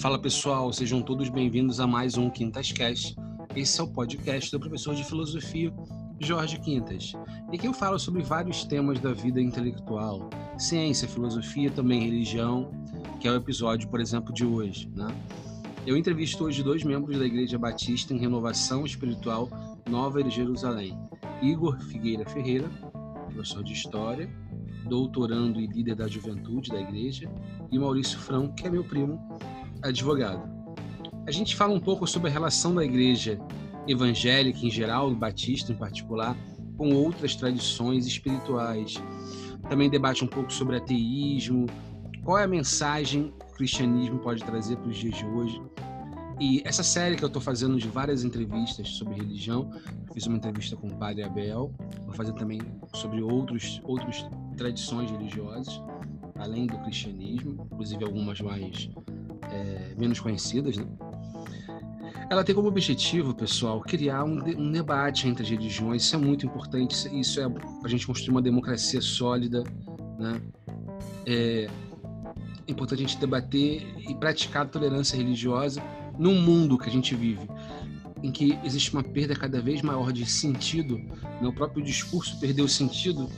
Fala pessoal, sejam todos bem-vindos a mais um Quintas Cast. Esse é o podcast do professor de filosofia Jorge Quintas. E aqui eu falo sobre vários temas da vida intelectual, ciência, filosofia, também religião, que é o episódio, por exemplo, de hoje. Né? Eu entrevisto hoje dois membros da Igreja Batista em Renovação Espiritual Nova de Jerusalém. Igor Figueira Ferreira, professor de História, doutorando e líder da juventude da igreja, e Maurício Frão, que é meu primo, advogado. A gente fala um pouco sobre a relação da igreja evangélica em geral, batista em particular, com outras tradições espirituais. Também debate um pouco sobre ateísmo, qual é a mensagem que o cristianismo pode trazer para os dias de hoje. E essa série que eu estou fazendo de várias entrevistas sobre religião, fiz uma entrevista com o padre Abel, vou fazer também sobre outros, outras tradições religiosas, além do cristianismo, inclusive algumas mais é, menos conhecidas, né? Ela tem como objetivo, pessoal, criar um, um, debate entre as religiões. Isso é muito importante. Isso é para a gente construir uma democracia sólida, né? É importante a gente debater e praticar a tolerância religiosa num mundo que a gente vive, em que existe uma perda cada vez maior de sentido, né? o próprio discurso perdeu sentido.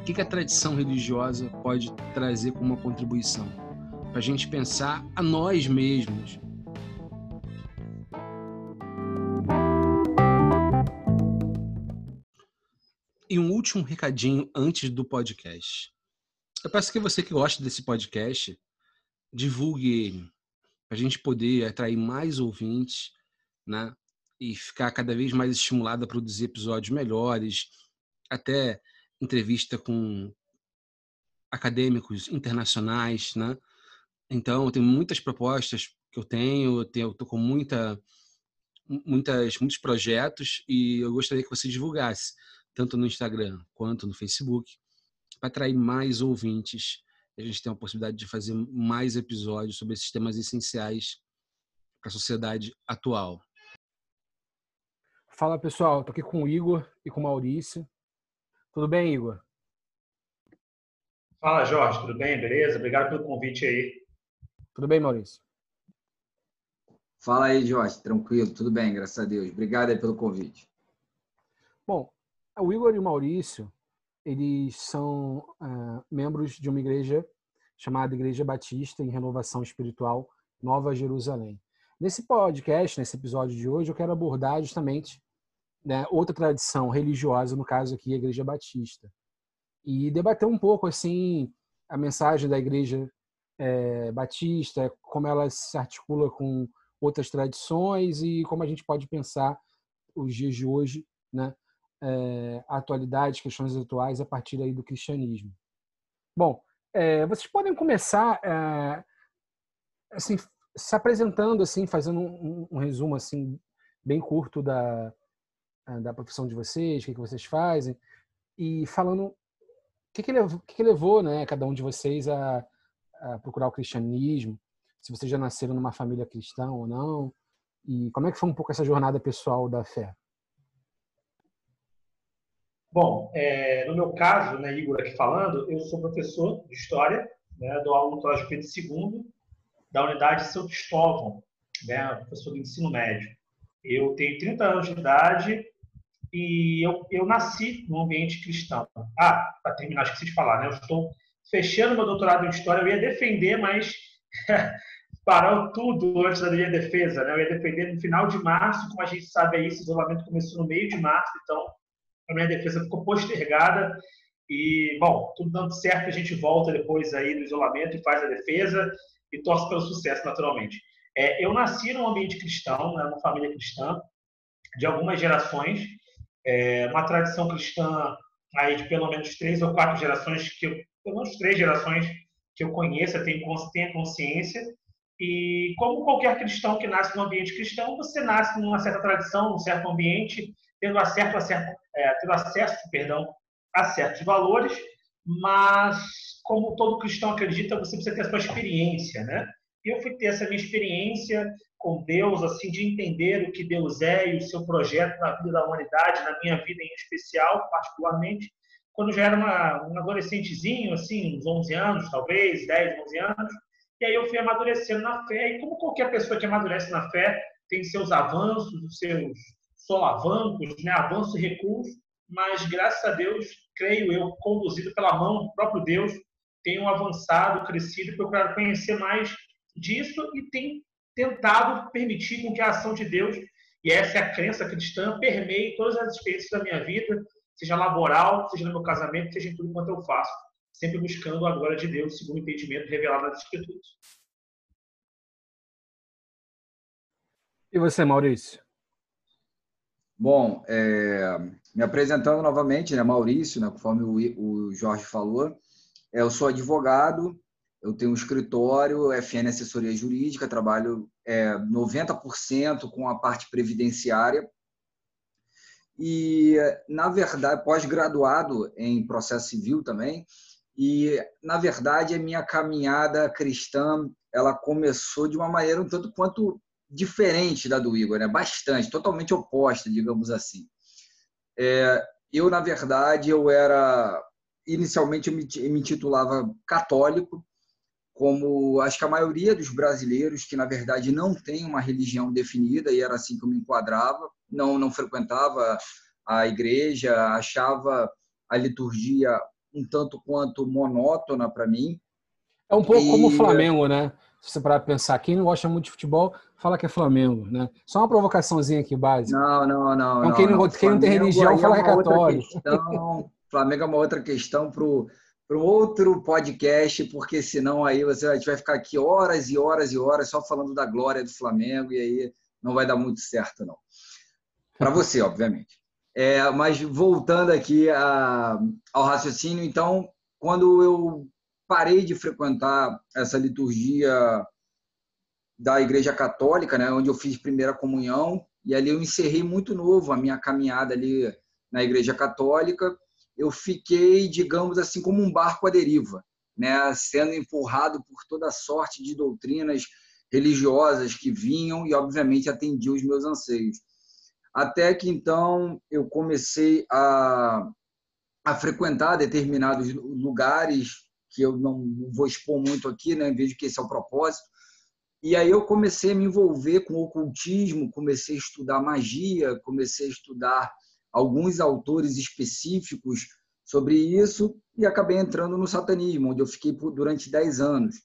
O que, que a tradição religiosa pode trazer como uma contribuição? Para a gente pensar a nós mesmos. E um último recadinho antes do podcast. Eu peço que você que gosta desse podcast divulgue ele, para a gente poder atrair mais ouvintes, né? E ficar cada vez mais estimulado a produzir episódios melhores, até entrevista com acadêmicos internacionais, né? Então, tem muitas propostas que eu tenho, eu estou com muita, muitas, muitos projetos e eu gostaria que você divulgasse, tanto no Instagram quanto no Facebook, para atrair mais ouvintes. A gente tem a possibilidade de fazer mais episódios sobre esses temas essenciais para a sociedade atual. Fala pessoal, estou aqui com o Igor e com o Maurício. Tudo bem, Igor? Fala, Jorge, tudo bem? Beleza? Obrigado pelo convite aí. Tudo bem, Maurício? Fala aí, Jorge. Tranquilo, tudo bem, graças a Deus. Obrigado aí pelo convite. Bom, o Igor e o Maurício, eles são uh, membros de uma igreja chamada Igreja Batista em Renovação Espiritual Nova Jerusalém. Nesse podcast, nesse episódio de hoje, eu quero abordar justamente né, outra tradição religiosa, no caso aqui a Igreja Batista, e debater um pouco assim a mensagem da Igreja é, batista, como ela se articula com outras tradições e como a gente pode pensar os dias de hoje, né, é, a atualidade, questões atuais a partir aí do cristianismo. Bom, é, vocês podem começar é, assim se apresentando assim, fazendo um, um, resumo assim bem curto da da profissão de vocês, o que, que vocês fazem e falando o que, que, levou, que, que levou, né, cada um de vocês a procurar o cristianismo, se vocês já nasceram numa família cristã ou não, e como é que foi um pouco essa jornada pessoal da fé? Bom, é, no meu caso, né, Igor aqui falando, eu sou professor de História, né, dou aula no Colégio Pedro II, da unidade São Cristóvão, né, professor do ensino médio. Eu tenho 30 anos de idade e eu, eu nasci num ambiente cristão. Ah, para terminar, esqueci de falar, né, eu estou fechando meu doutorado em História, eu ia defender, mas parou tudo antes da minha defesa. Né? Eu ia defender no final de março, como a gente sabe aí, esse isolamento começou no meio de março, então a minha defesa ficou postergada. E, bom, tudo dando certo, a gente volta depois aí do isolamento e faz a defesa e torce pelo sucesso, naturalmente. É, eu nasci num ambiente cristão, né, numa família cristã, de algumas gerações, é, uma tradição cristã aí de pelo menos três ou quatro gerações que eu pelo menos três gerações que eu conheça tenha consciência. E como qualquer cristão que nasce num ambiente cristão, você nasce numa certa tradição, num certo ambiente, tendo acesso a, certo, é, tendo acesso perdão, a certos valores, mas como todo cristão acredita, você precisa ter a sua experiência, né? E eu fui ter essa minha experiência com Deus, assim, de entender o que Deus é e o seu projeto na vida da humanidade, na minha vida em especial, particularmente, quando já era uma, um adolescentezinho, assim, uns 11 anos, talvez, 10, 11 anos, E aí eu fui amadurecendo na fé. E como qualquer pessoa que amadurece na fé, tem seus avanços, os seus solavancos, né? avanços e recuos, mas graças a Deus, creio eu, conduzido pela mão do próprio Deus, tenho avançado, crescido, procurado conhecer mais disso e tem tentado permitir com que a ação de Deus, e essa é a crença cristã, permeie todas as experiências da minha vida, seja laboral, seja no meu casamento, seja em tudo quanto eu faço, sempre buscando a glória de Deus, segundo o entendimento revelado nas Escrituras. E você, Maurício? Bom, é, me apresentando novamente, né, Maurício, né, conforme o, o Jorge falou, é, eu sou advogado, eu tenho um escritório, FN Assessoria Jurídica, trabalho é, 90% com a parte previdenciária. E, na verdade, pós-graduado em processo civil também. E, na verdade, a minha caminhada cristã ela começou de uma maneira um tanto quanto diferente da do Igor, né? bastante, totalmente oposta, digamos assim. É, eu, na verdade, eu era inicialmente eu me, me intitulava católico, como acho que a maioria dos brasileiros que na verdade não tem uma religião definida e era assim que eu me enquadrava, não não frequentava a igreja, achava a liturgia um tanto quanto monótona para mim. É um pouco e... como o Flamengo, né? Se você parar pensar, quem não gosta muito de futebol fala que é Flamengo, né? Só uma provocaçãozinha aqui básica. Não, não, não. Então, quem, não, não, quem não tem religião fala que é católico. Flamengo é uma outra questão para para outro podcast, porque senão aí você, a gente vai ficar aqui horas e horas e horas só falando da glória do Flamengo e aí não vai dar muito certo, não. Para você, obviamente. É, mas voltando aqui a, ao raciocínio, então, quando eu parei de frequentar essa liturgia da Igreja Católica, né, onde eu fiz primeira comunhão, e ali eu encerrei muito novo a minha caminhada ali na Igreja Católica, eu fiquei, digamos assim, como um barco à deriva, né, sendo empurrado por toda sorte de doutrinas religiosas que vinham e, obviamente, atendiam os meus anseios. Até que então eu comecei a, a frequentar determinados lugares que eu não vou expor muito aqui, né, vejo que esse é o propósito. E aí eu comecei a me envolver com o ocultismo, comecei a estudar magia, comecei a estudar alguns autores específicos sobre isso e acabei entrando no satanismo, onde eu fiquei durante 10 anos.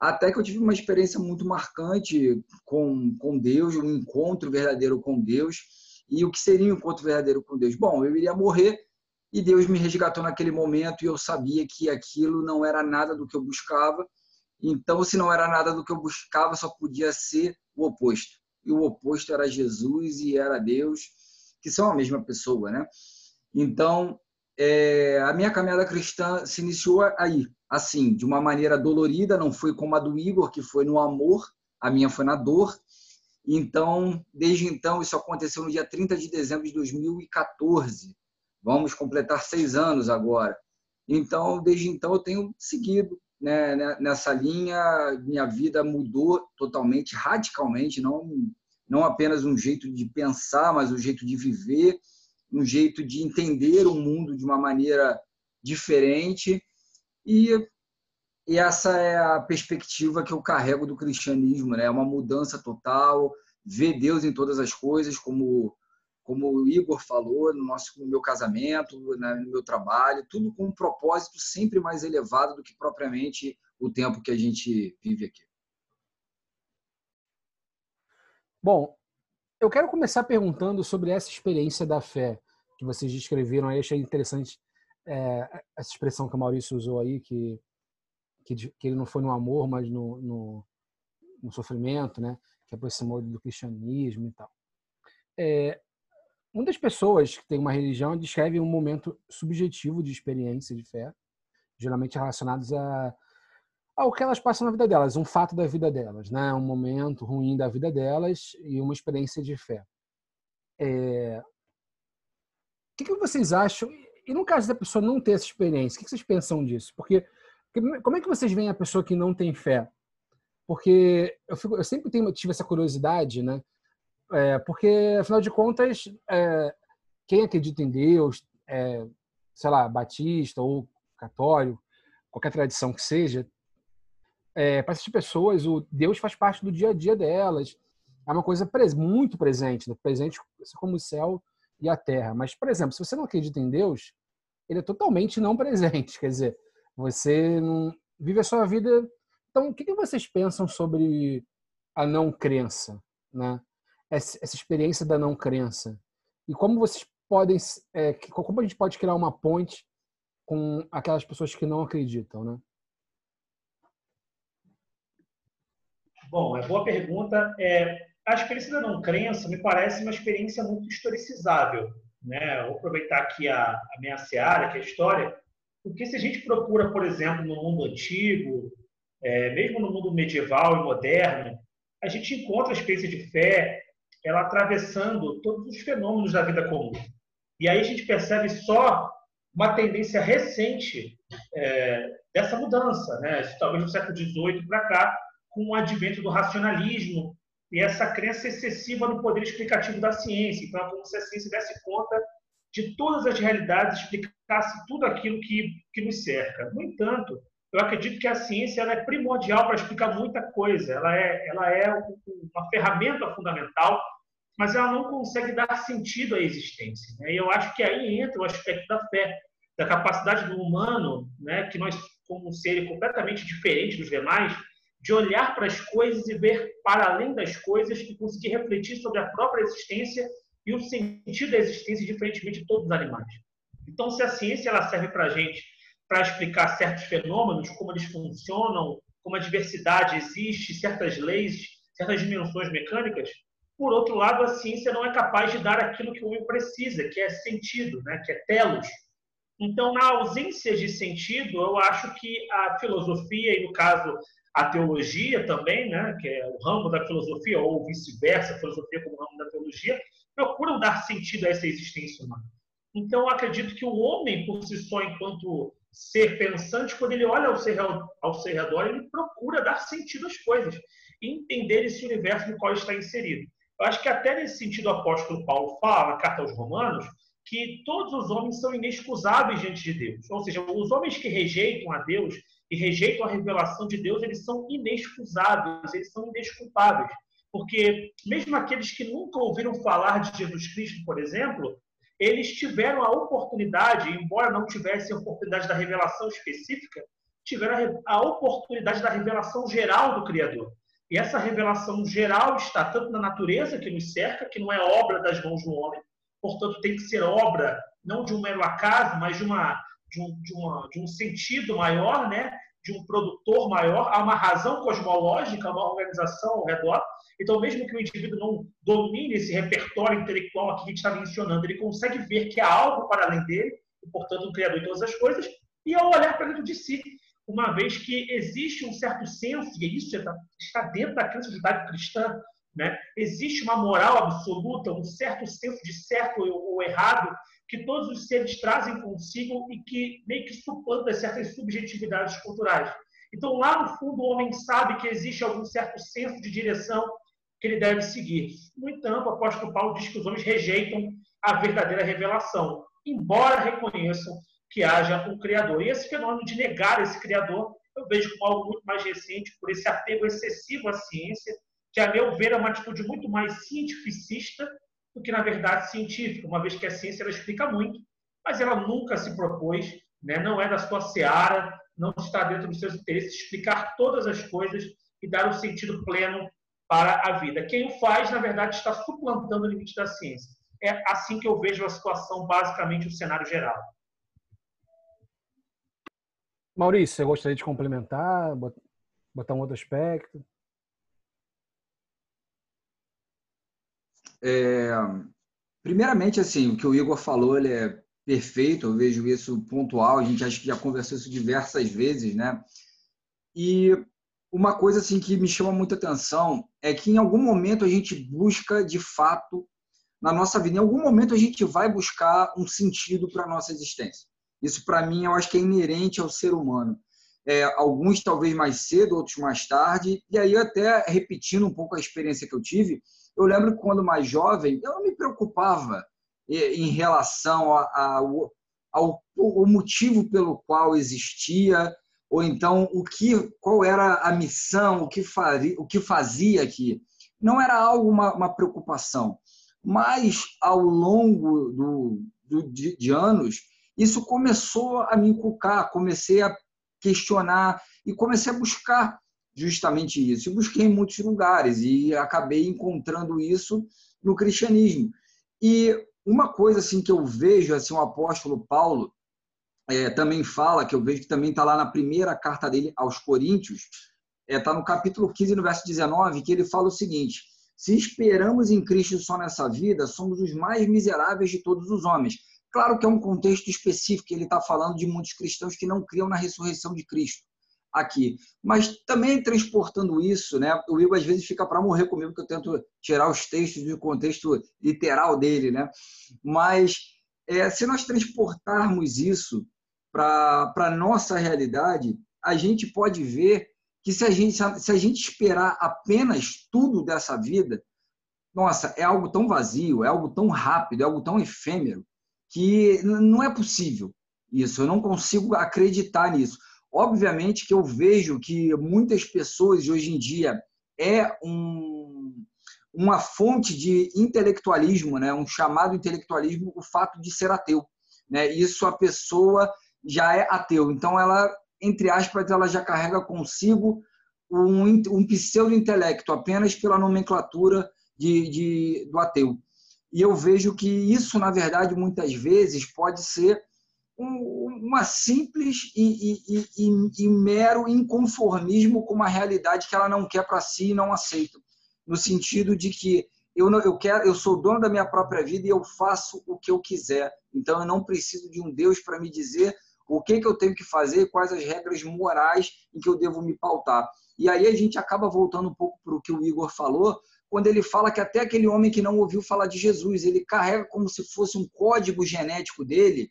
Até que eu tive uma experiência muito marcante com, com Deus, um encontro verdadeiro com Deus. E o que seria um encontro verdadeiro com Deus? Bom, eu iria morrer e Deus me resgatou naquele momento e eu sabia que aquilo não era nada do que eu buscava. Então, se não era nada do que eu buscava, só podia ser o oposto. E o oposto era Jesus e era Deus que são a mesma pessoa, né? Então, é, a minha caminhada cristã se iniciou aí, assim, de uma maneira dolorida, não foi como a do Igor, que foi no amor, a minha foi na dor. Então, desde então, isso aconteceu no dia 30 de dezembro de 2014. Vamos completar seis anos agora. Então, desde então, eu tenho seguido né, né nessa linha. Minha vida mudou totalmente, radicalmente, não não apenas um jeito de pensar, mas um jeito de viver, um jeito de entender o mundo de uma maneira diferente. E, essa é a perspectiva que eu carrego do cristianismo, né? É uma mudança total, ver Deus em todas as coisas, como como o Igor falou, no, nosso, no meu casamento, né, no meu trabalho, tudo com um propósito sempre mais elevado do que propriamente o tempo que a gente vive aqui. Bom, eu quero começar perguntando sobre essa experiência da fé que vocês descreveram. Aí achei interessante é, essa expressão que o Maurício usou aí, que, que, que ele não foi no amor, mas no, no, no, sofrimento, né? Que aproximou do cristianismo e tal. É, muitas pessoas que têm uma religião descrevem um momento subjetivo de experiência de fé, geralmente relacionados a ao que elas passam na vida delas, um fato da vida delas, né? um momento ruim da vida delas e uma experiência de fé. É... O que, que vocês acham? E no caso da pessoa não ter essa experiência, o que vocês pensam disso? Porque como é que vocês veem a pessoa que não tem fé? Porque eu, fico, eu sempre tenho, tive essa curiosidade, né? É, porque, afinal de contas, é, quem acredita em Deus, é, sei lá, batista ou católico, qualquer tradição que seja, é, para essas pessoas, o Deus faz parte do dia a dia delas. É uma coisa pres muito presente, né? presente como o céu e a terra. Mas, por exemplo, se você não acredita em Deus, ele é totalmente não presente. Quer dizer, você não vive a sua vida. Então, o que, que vocês pensam sobre a não crença, né? Essa, essa experiência da não crença e como vocês podem, é, como a gente pode criar uma ponte com aquelas pessoas que não acreditam, né? Bom, é boa pergunta. É, a experiência da não crença me parece uma experiência muito historicizável. Né? Vou aproveitar aqui a, a minha seara, que é a história, porque se a gente procura, por exemplo, no mundo antigo, é, mesmo no mundo medieval e moderno, a gente encontra a experiência de fé ela atravessando todos os fenômenos da vida comum. E aí a gente percebe só uma tendência recente é, dessa mudança, né? talvez no século XVIII para cá, com o advento do racionalismo e essa crença excessiva no poder explicativo da ciência. Então, é como se a ciência desse conta de todas as realidades, explicasse tudo aquilo que, que nos cerca. No entanto, eu acredito que a ciência ela é primordial para explicar muita coisa. Ela é, ela é uma ferramenta fundamental, mas ela não consegue dar sentido à existência. Né? E eu acho que aí entra o aspecto da fé, da capacidade do humano, né, que nós, como um ser completamente diferente dos demais, de olhar para as coisas e ver para além das coisas e conseguir refletir sobre a própria existência e o sentido da existência, diferentemente de todos os animais. Então, se a ciência ela serve para a gente para explicar certos fenômenos, como eles funcionam, como a diversidade existe, certas leis, certas dimensões mecânicas, por outro lado, a ciência não é capaz de dar aquilo que o homem precisa, que é sentido, né? que é telos. Então, na ausência de sentido, eu acho que a filosofia, e no caso a teologia também, né, que é o ramo da filosofia, ou vice-versa, a filosofia como ramo da teologia, procuram dar sentido a essa existência humana. Então, acredito que o homem, por si só, enquanto ser pensante, quando ele olha ao seu, ao seu redor, ele procura dar sentido às coisas entender esse universo no qual está inserido. Eu acho que até nesse sentido o apóstolo Paulo fala na carta aos Romanos que todos os homens são inexcusáveis diante de Deus. Ou seja, os homens que rejeitam a Deus, e rejeitam a revelação de Deus, eles são inexcusáveis, eles são indesculpáveis. Porque mesmo aqueles que nunca ouviram falar de Jesus Cristo, por exemplo, eles tiveram a oportunidade, embora não tivessem a oportunidade da revelação específica, tiveram a oportunidade da revelação geral do Criador. E essa revelação geral está tanto na natureza que nos cerca, que não é obra das mãos do homem, portanto tem que ser obra não de um mero acaso, mas de uma de um, de, uma, de um sentido maior, né? de um produtor maior, há uma razão cosmológica, uma organização ao redor. Então, mesmo que o indivíduo não domine esse repertório intelectual aqui que a gente está mencionando, ele consegue ver que há algo para além dele, e, portanto, um criador de todas as coisas, e ao olhar para dentro de si, uma vez que existe um certo senso, e isso está dentro da crença judaico-cristã, né? existe uma moral absoluta, um certo senso de certo ou errado, que todos os seres trazem consigo e que meio que suplanta certas subjetividades culturais. Então, lá no fundo, o homem sabe que existe algum certo senso de direção que ele deve seguir. No entanto, o apóstolo Paulo diz que os homens rejeitam a verdadeira revelação, embora reconheçam que haja um Criador. E esse fenômeno de negar esse Criador, eu vejo como algo muito mais recente, por esse apego excessivo à ciência, que, a meu ver, é uma atitude muito mais cientificista do que, na verdade, científica, uma vez que a ciência ela explica muito, mas ela nunca se propôs, né, não é da sua seara, não está dentro dos seus interesses explicar todas as coisas e dar um sentido pleno para a vida. Quem o faz, na verdade, está suplantando o limite da ciência. É assim que eu vejo a situação, basicamente, o cenário geral. Maurício, você gostaria de complementar, botar um outro aspecto? É, primeiramente, assim, o que o Igor falou, ele é perfeito, eu vejo isso pontual, a gente acho que já conversou isso diversas vezes, né? E uma coisa assim que me chama muita atenção é que em algum momento a gente busca de fato na nossa vida, em algum momento a gente vai buscar um sentido para a nossa existência. Isso para mim eu acho que é inerente ao ser humano. É, alguns talvez mais cedo, outros mais tarde. E aí até repetindo um pouco a experiência que eu tive, eu lembro que quando mais jovem, eu não me preocupava em relação ao, ao, ao motivo pelo qual existia ou então o que, qual era a missão, o que, faria, o que fazia aqui. Não era algo uma, uma preocupação, mas ao longo do, do de, de anos isso começou a me inculcar, comecei a questionar e comecei a buscar justamente isso. E busquei em muitos lugares e acabei encontrando isso no cristianismo. E uma coisa assim que eu vejo assim o apóstolo Paulo é, também fala, que eu vejo que também está lá na primeira carta dele aos Coríntios, está é, tá no capítulo 15, no verso 19, que ele fala o seguinte: Se esperamos em Cristo só nessa vida, somos os mais miseráveis de todos os homens. Claro que é um contexto específico, ele está falando de muitos cristãos que não criam na ressurreição de Cristo aqui. Mas também transportando isso, né? O Igor às vezes fica para morrer comigo, que eu tento tirar os textos do contexto literal dele, né? Mas é, se nós transportarmos isso para a nossa realidade, a gente pode ver que se a, gente, se a gente esperar apenas tudo dessa vida, nossa, é algo tão vazio, é algo tão rápido, é algo tão efêmero, que não é possível isso. Eu não consigo acreditar nisso. Obviamente que eu vejo que muitas pessoas hoje em dia é um, uma fonte de intelectualismo, né? um chamado intelectualismo, o fato de ser ateu. Né? Isso a pessoa já é ateu. Então, ela, entre aspas, ela já carrega consigo um, um pseudo-intelecto apenas pela nomenclatura de, de, do ateu. E eu vejo que isso, na verdade, muitas vezes pode ser uma simples e, e, e, e, mero inconformismo com uma realidade que ela não quer para si e não aceita. No sentido de que eu, não, eu, quero, eu sou dono da minha própria vida e eu faço o que eu quiser. Então eu não preciso de um Deus para me dizer o que, que eu tenho que fazer, quais as regras morais em que eu devo me pautar. E aí a gente acaba voltando um pouco para o que o Igor falou, quando ele fala que até aquele homem que não ouviu falar de Jesus, ele carrega como se fosse um código genético dele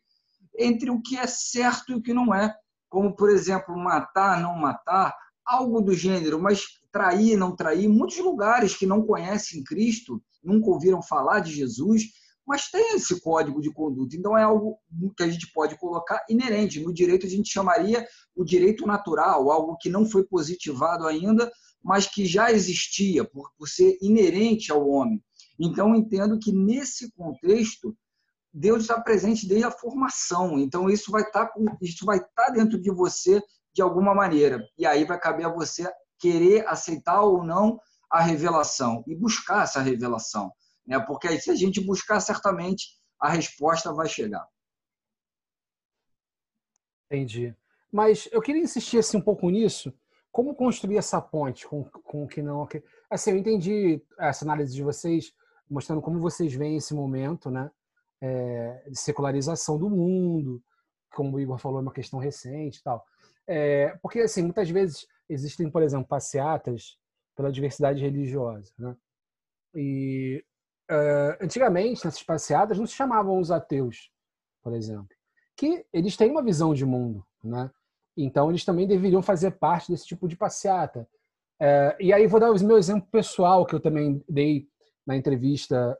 entre o que é certo e o que não é. Como, por exemplo, matar, não matar, algo do gênero, mas trair, não trair. Muitos lugares que não conhecem Cristo, nunca ouviram falar de Jesus, mas tem esse código de conduta. Então, é algo que a gente pode colocar inerente. No direito, a gente chamaria o direito natural, algo que não foi positivado ainda, mas que já existia, por, por ser inerente ao homem. Então, entendo que nesse contexto, Deus está presente desde a formação. Então, isso vai estar, tá isso vai estar tá dentro de você de alguma maneira. E aí vai caber a você querer aceitar ou não a revelação e buscar essa revelação né? porque aí, se a gente buscar, certamente a resposta vai chegar. Entendi. Mas eu queria insistir assim, um pouco nisso. Como construir essa ponte com, com o que não. Assim, eu entendi essa análise de vocês, mostrando como vocês veem esse momento né, é, de secularização do mundo, como o Igor falou, é uma questão recente e tal. É, porque, assim, muitas vezes existem, por exemplo, passeatas pela diversidade religiosa. Né? E uh, antigamente, nessas passeadas, não se chamavam os ateus, por exemplo, que eles têm uma visão de mundo, né? Então, eles também deveriam fazer parte desse tipo de passeata. E aí, vou dar o meu exemplo pessoal, que eu também dei na entrevista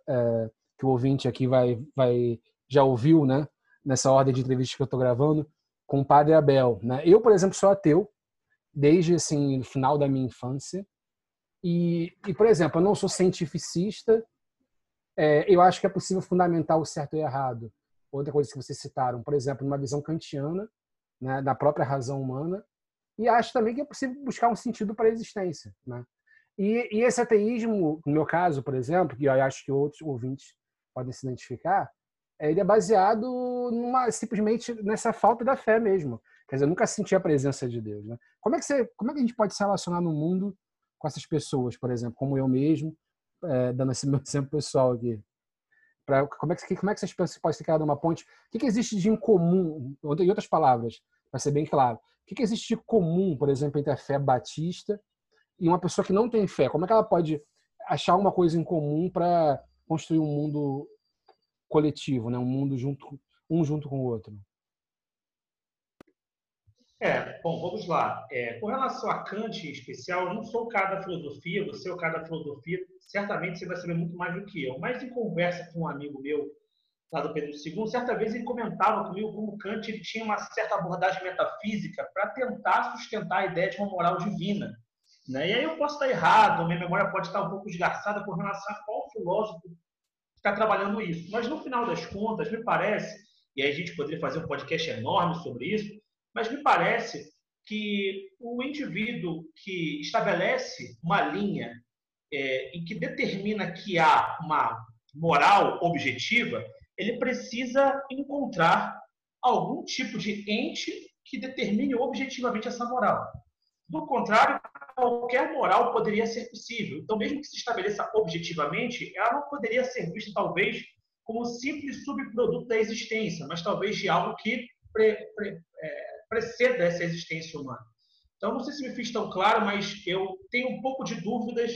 que o ouvinte aqui vai, vai já ouviu, né? Nessa ordem de entrevista que eu estou gravando, com o padre Abel. Né? Eu, por exemplo, sou ateu desde assim, o final da minha infância. E, e, por exemplo, eu não sou cientificista, é, eu acho que é possível fundamentar o certo e o errado. Outra coisa que vocês citaram, por exemplo, numa visão kantiana, né, da própria razão humana, e acho também que é possível buscar um sentido para a existência. Né? E, e esse ateísmo, no meu caso, por exemplo, que eu acho que outros ouvintes podem se identificar, é, ele é baseado numa, simplesmente nessa falta da fé mesmo. Quer dizer, eu nunca senti a presença de Deus. Né? Como, é que você, como é que a gente pode se relacionar no mundo com essas pessoas, por exemplo, como eu mesmo, é, dando esse meu exemplo pessoal aqui. Pra, como, é que, como é que vocês podem ser criado uma ponte? O que, que existe de incomum, em outras palavras, para ser bem claro, o que, que existe de comum, por exemplo, entre a fé batista e uma pessoa que não tem fé? Como é que ela pode achar uma coisa em comum para construir um mundo coletivo, né? um mundo junto, um junto com o outro? É, bom, vamos lá. É, com relação a Kant em especial, eu não sou o cara da filosofia, você é o cara da filosofia, certamente você vai saber muito mais do que eu. Mas em conversa com um amigo meu lá do Pedro II, certa vez ele comentava comigo como Kant ele tinha uma certa abordagem metafísica para tentar sustentar a ideia de uma moral divina. Né? E aí eu posso estar errado, minha memória pode estar um pouco desgastada com relação a qual filósofo está trabalhando isso. Mas no final das contas, me parece, e aí a gente poderia fazer um podcast enorme sobre isso, mas me parece que o indivíduo que estabelece uma linha é, e que determina que há uma moral objetiva, ele precisa encontrar algum tipo de ente que determine objetivamente essa moral. Do contrário, qualquer moral poderia ser possível. Então, mesmo que se estabeleça objetivamente, ela não poderia ser vista, talvez, como simples subproduto da existência, mas talvez de algo que pre, pre, é, preceda essa existência humana. Então, não sei se me fiz tão claro, mas eu tenho um pouco de dúvidas,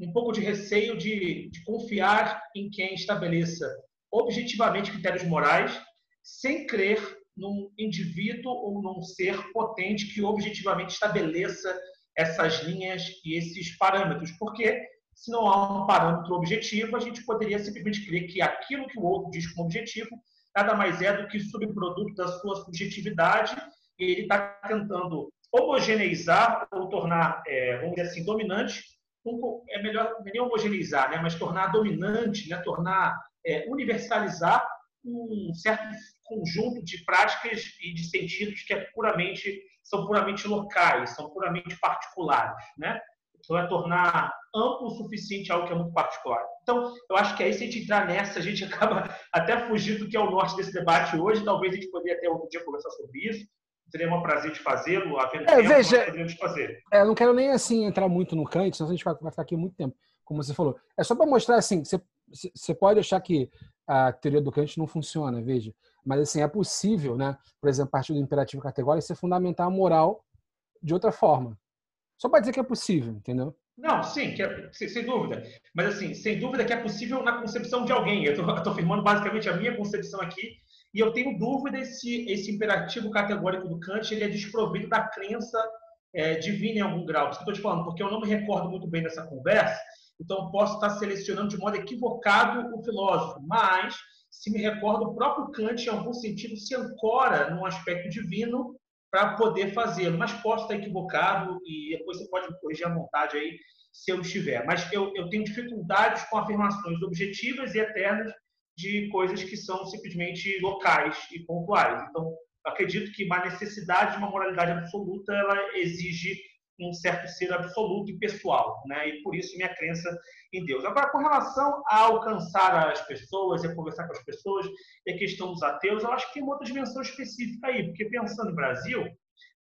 um pouco de receio de, de confiar em quem estabeleça objetivamente critérios morais, sem crer num indivíduo ou num ser potente que objetivamente estabeleça essas linhas e esses parâmetros, porque se não há um parâmetro objetivo, a gente poderia simplesmente crer que aquilo que o outro diz como objetivo nada mais é do que subproduto da sua subjetividade e ele está tentando homogeneizar ou tornar, é, vamos dizer assim, dominante, um, é melhor nem homogeneizar, né, mas tornar dominante, né, tornar é, universalizar um certo conjunto de práticas e de sentidos que é puramente são puramente locais, são puramente particulares, né? Então é tornar amplo o suficiente algo que é muito particular. Então, eu acho que aí se a gente entrar nessa, a gente acaba até fugindo do que é o norte desse debate hoje. Talvez a gente poderia até outro dia conversar sobre isso. Seria um prazer de fazê-lo, havendo é, tempo, veja, poderíamos fazer. É, eu não quero nem assim entrar muito no Kant, senão a gente vai, vai ficar aqui muito tempo, como você falou. É só para mostrar assim, você, você pode achar que a teoria do Kant não funciona, veja. Mas assim, é possível, né? Por exemplo, a partir do imperativo categórico, você fundamentar a moral de outra forma. Só para dizer que é possível, entendeu? Não, sim, é, sem dúvida. Mas, assim, sem dúvida que é possível na concepção de alguém. Eu estou afirmando basicamente a minha concepção aqui, e eu tenho dúvida se esse imperativo categórico do Kant ele é desprovido da crença é, divina em algum grau. Isso que eu estou te falando, porque eu não me recordo muito bem dessa conversa, então posso estar selecionando de modo equivocado o filósofo. Mas, se me recordo, o próprio Kant, em algum sentido, se ancora num aspecto divino para poder fazê-lo. Mas posso estar equivocado e depois você pode me corrigir à vontade aí se eu estiver. Mas eu, eu tenho dificuldades com afirmações objetivas e eternas de coisas que são simplesmente locais e pontuais. Então, acredito que uma necessidade de uma moralidade absoluta ela exige um certo ser absoluto e pessoal, né? E por isso minha crença em Deus. Agora, com relação a alcançar as pessoas e a conversar com as pessoas, e a questão dos ateus, eu acho que tem uma outra dimensão específica aí, porque pensando no Brasil,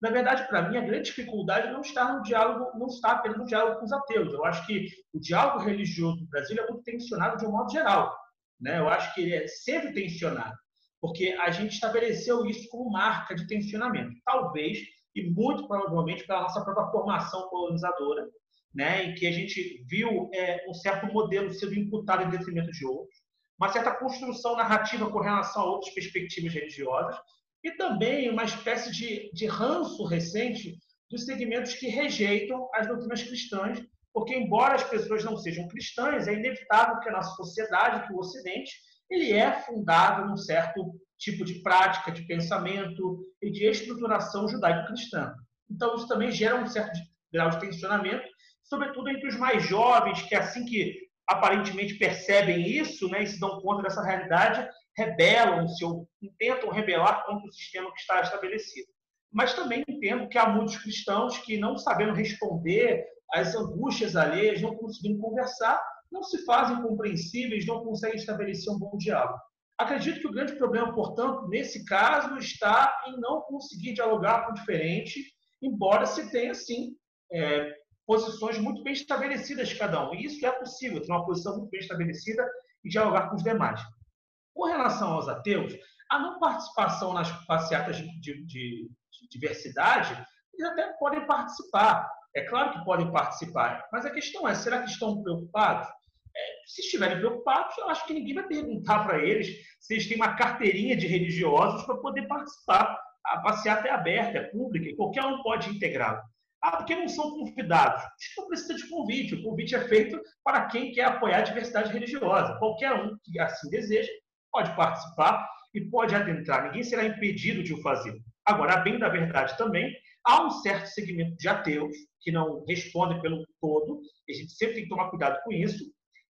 na verdade, para mim, a grande dificuldade não está no diálogo, não está apenas no diálogo com os ateus. Eu acho que o diálogo religioso no Brasil é muito tensionado de um modo geral. Né? Eu acho que ele é sempre tensionado, porque a gente estabeleceu isso como marca de tensionamento. Talvez e muito provavelmente pela nossa própria formação colonizadora, né, em que a gente viu é, um certo modelo sendo imputado em detrimento de outros, uma certa construção narrativa com relação a outras perspectivas religiosas e também uma espécie de, de ranço recente dos segmentos que rejeitam as doutrinas cristãs, porque embora as pessoas não sejam cristãs, é inevitável que a nossa sociedade, que o Ocidente, ele é fundado num certo tipo de prática, de pensamento e de estruturação judaico-cristã. Então, isso também gera um certo grau de tensionamento, sobretudo entre os mais jovens, que assim que aparentemente percebem isso né, e se dão conta dessa realidade, rebelam-se ou tentam rebelar contra o sistema que está estabelecido. Mas também entendo que há muitos cristãos que, não sabendo responder às angústias alheias, não conseguindo conversar, não se fazem compreensíveis, não conseguem estabelecer um bom diálogo. Acredito que o grande problema, portanto, nesse caso, está em não conseguir dialogar com o diferente, embora se tenha, sim, é, posições muito bem estabelecidas de cada um. E isso é possível, ter uma posição muito bem estabelecida e dialogar com os demais. Com relação aos ateus, a não participação nas passeatas de, de, de, de diversidade, eles até podem participar. É claro que podem participar, mas a questão é: será que estão preocupados? Se estiverem preocupados, eu acho que ninguém vai perguntar para eles se eles têm uma carteirinha de religiosos para poder participar. A passeata é aberta, é pública, e qualquer um pode integrá-la. Ah, porque não são convidados? Não precisa de convite. O convite é feito para quem quer apoiar a diversidade religiosa. Qualquer um que assim deseja pode participar e pode adentrar. Ninguém será impedido de o fazer. Agora, bem da verdade também, há um certo segmento de ateus que não respondem pelo todo, e a gente sempre tem que tomar cuidado com isso,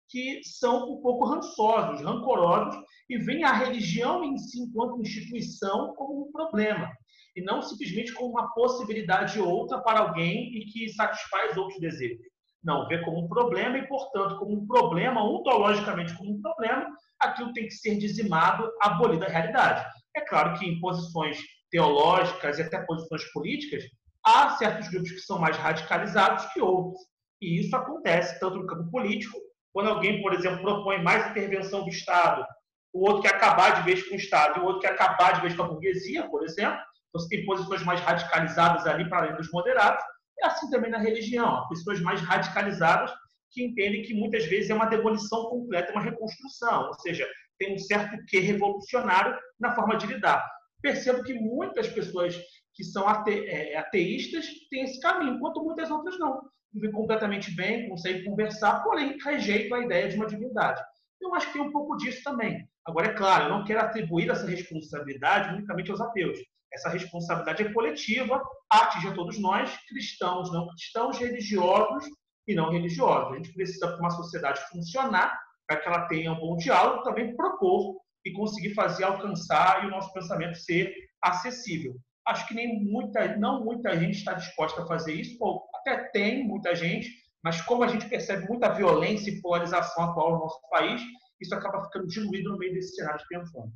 que são um pouco rançosos, rancorosos e veem a religião em si, enquanto instituição, como um problema e não simplesmente como uma possibilidade outra para alguém e que satisfaz outros desejos. Não, vê como um problema e, portanto, como um problema, ontologicamente como um problema, aquilo tem que ser dizimado, abolido da realidade. É claro que em posições teológicas e até posições políticas, há certos grupos que são mais radicalizados que outros. E isso acontece tanto no campo político, quando alguém, por exemplo, propõe mais intervenção do Estado, o outro quer acabar de vez com o Estado e o outro quer acabar de vez com a burguesia, por exemplo, então, você tem posições mais radicalizadas ali para além dos moderados, e assim também na religião. Pessoas mais radicalizadas que entendem que muitas vezes é uma demolição completa, uma reconstrução, ou seja, tem um certo quê revolucionário na forma de lidar. Percebo que muitas pessoas que são ate é, ateístas têm esse caminho, enquanto muitas outras não. Vivem completamente bem, conseguem conversar, porém rejeitam a ideia de uma divindade. Eu acho que tem um pouco disso também. Agora, é claro, eu não quero atribuir essa responsabilidade unicamente aos ateus. Essa responsabilidade é coletiva, atinge a todos nós, cristãos, não cristãos, religiosos e não religiosos. A gente precisa, para uma sociedade funcionar, para que ela tenha um bom diálogo, também propor e conseguir fazer alcançar e o nosso pensamento ser acessível. Acho que nem muita, não muita gente está disposta a fazer isso, ou até tem muita gente, mas como a gente percebe muita violência e polarização atual no nosso país, isso acaba ficando diluído no meio desse cenário de pensão.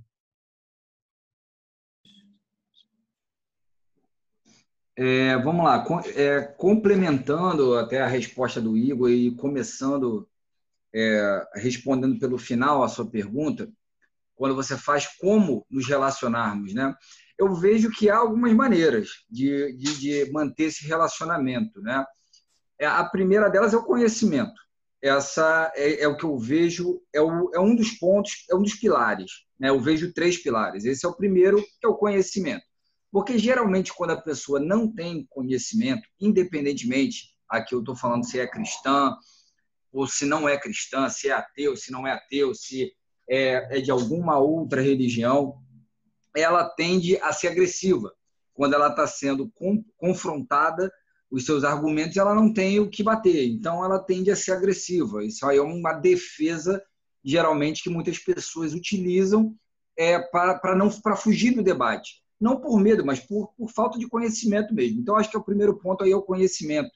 É, vamos lá, é, complementando até a resposta do Igor e começando é, respondendo pelo final a sua pergunta, quando você faz como nos relacionarmos, né? Eu vejo que há algumas maneiras de, de, de manter esse relacionamento, né? É, a primeira delas é o conhecimento. Essa é, é o que eu vejo, é, o, é um dos pontos, é um dos pilares. Né? Eu vejo três pilares. Esse é o primeiro, que é o conhecimento. Porque geralmente, quando a pessoa não tem conhecimento, independentemente, aqui eu estou falando se é cristã ou se não é cristã, se é ateu, se não é ateu, se é, é de alguma outra religião, ela tende a ser agressiva. Quando ela está sendo confrontada, os seus argumentos, ela não tem o que bater. Então, ela tende a ser agressiva. Isso aí é uma defesa, geralmente, que muitas pessoas utilizam é, para não para fugir do debate não por medo, mas por, por falta de conhecimento mesmo. Então, acho que é o primeiro ponto aí é o conhecimento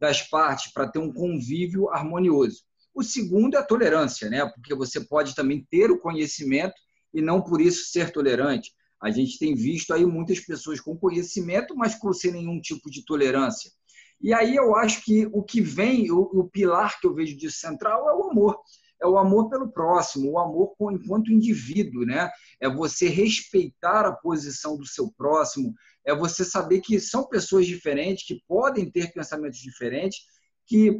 das partes para ter um convívio harmonioso. O segundo é a tolerância, né? Porque você pode também ter o conhecimento e não por isso ser tolerante. A gente tem visto aí muitas pessoas com conhecimento, mas com sem nenhum tipo de tolerância. E aí eu acho que o que vem, o, o pilar que eu vejo de central é o amor é o amor pelo próximo, o amor enquanto indivíduo, né? É você respeitar a posição do seu próximo, é você saber que são pessoas diferentes, que podem ter pensamentos diferentes, que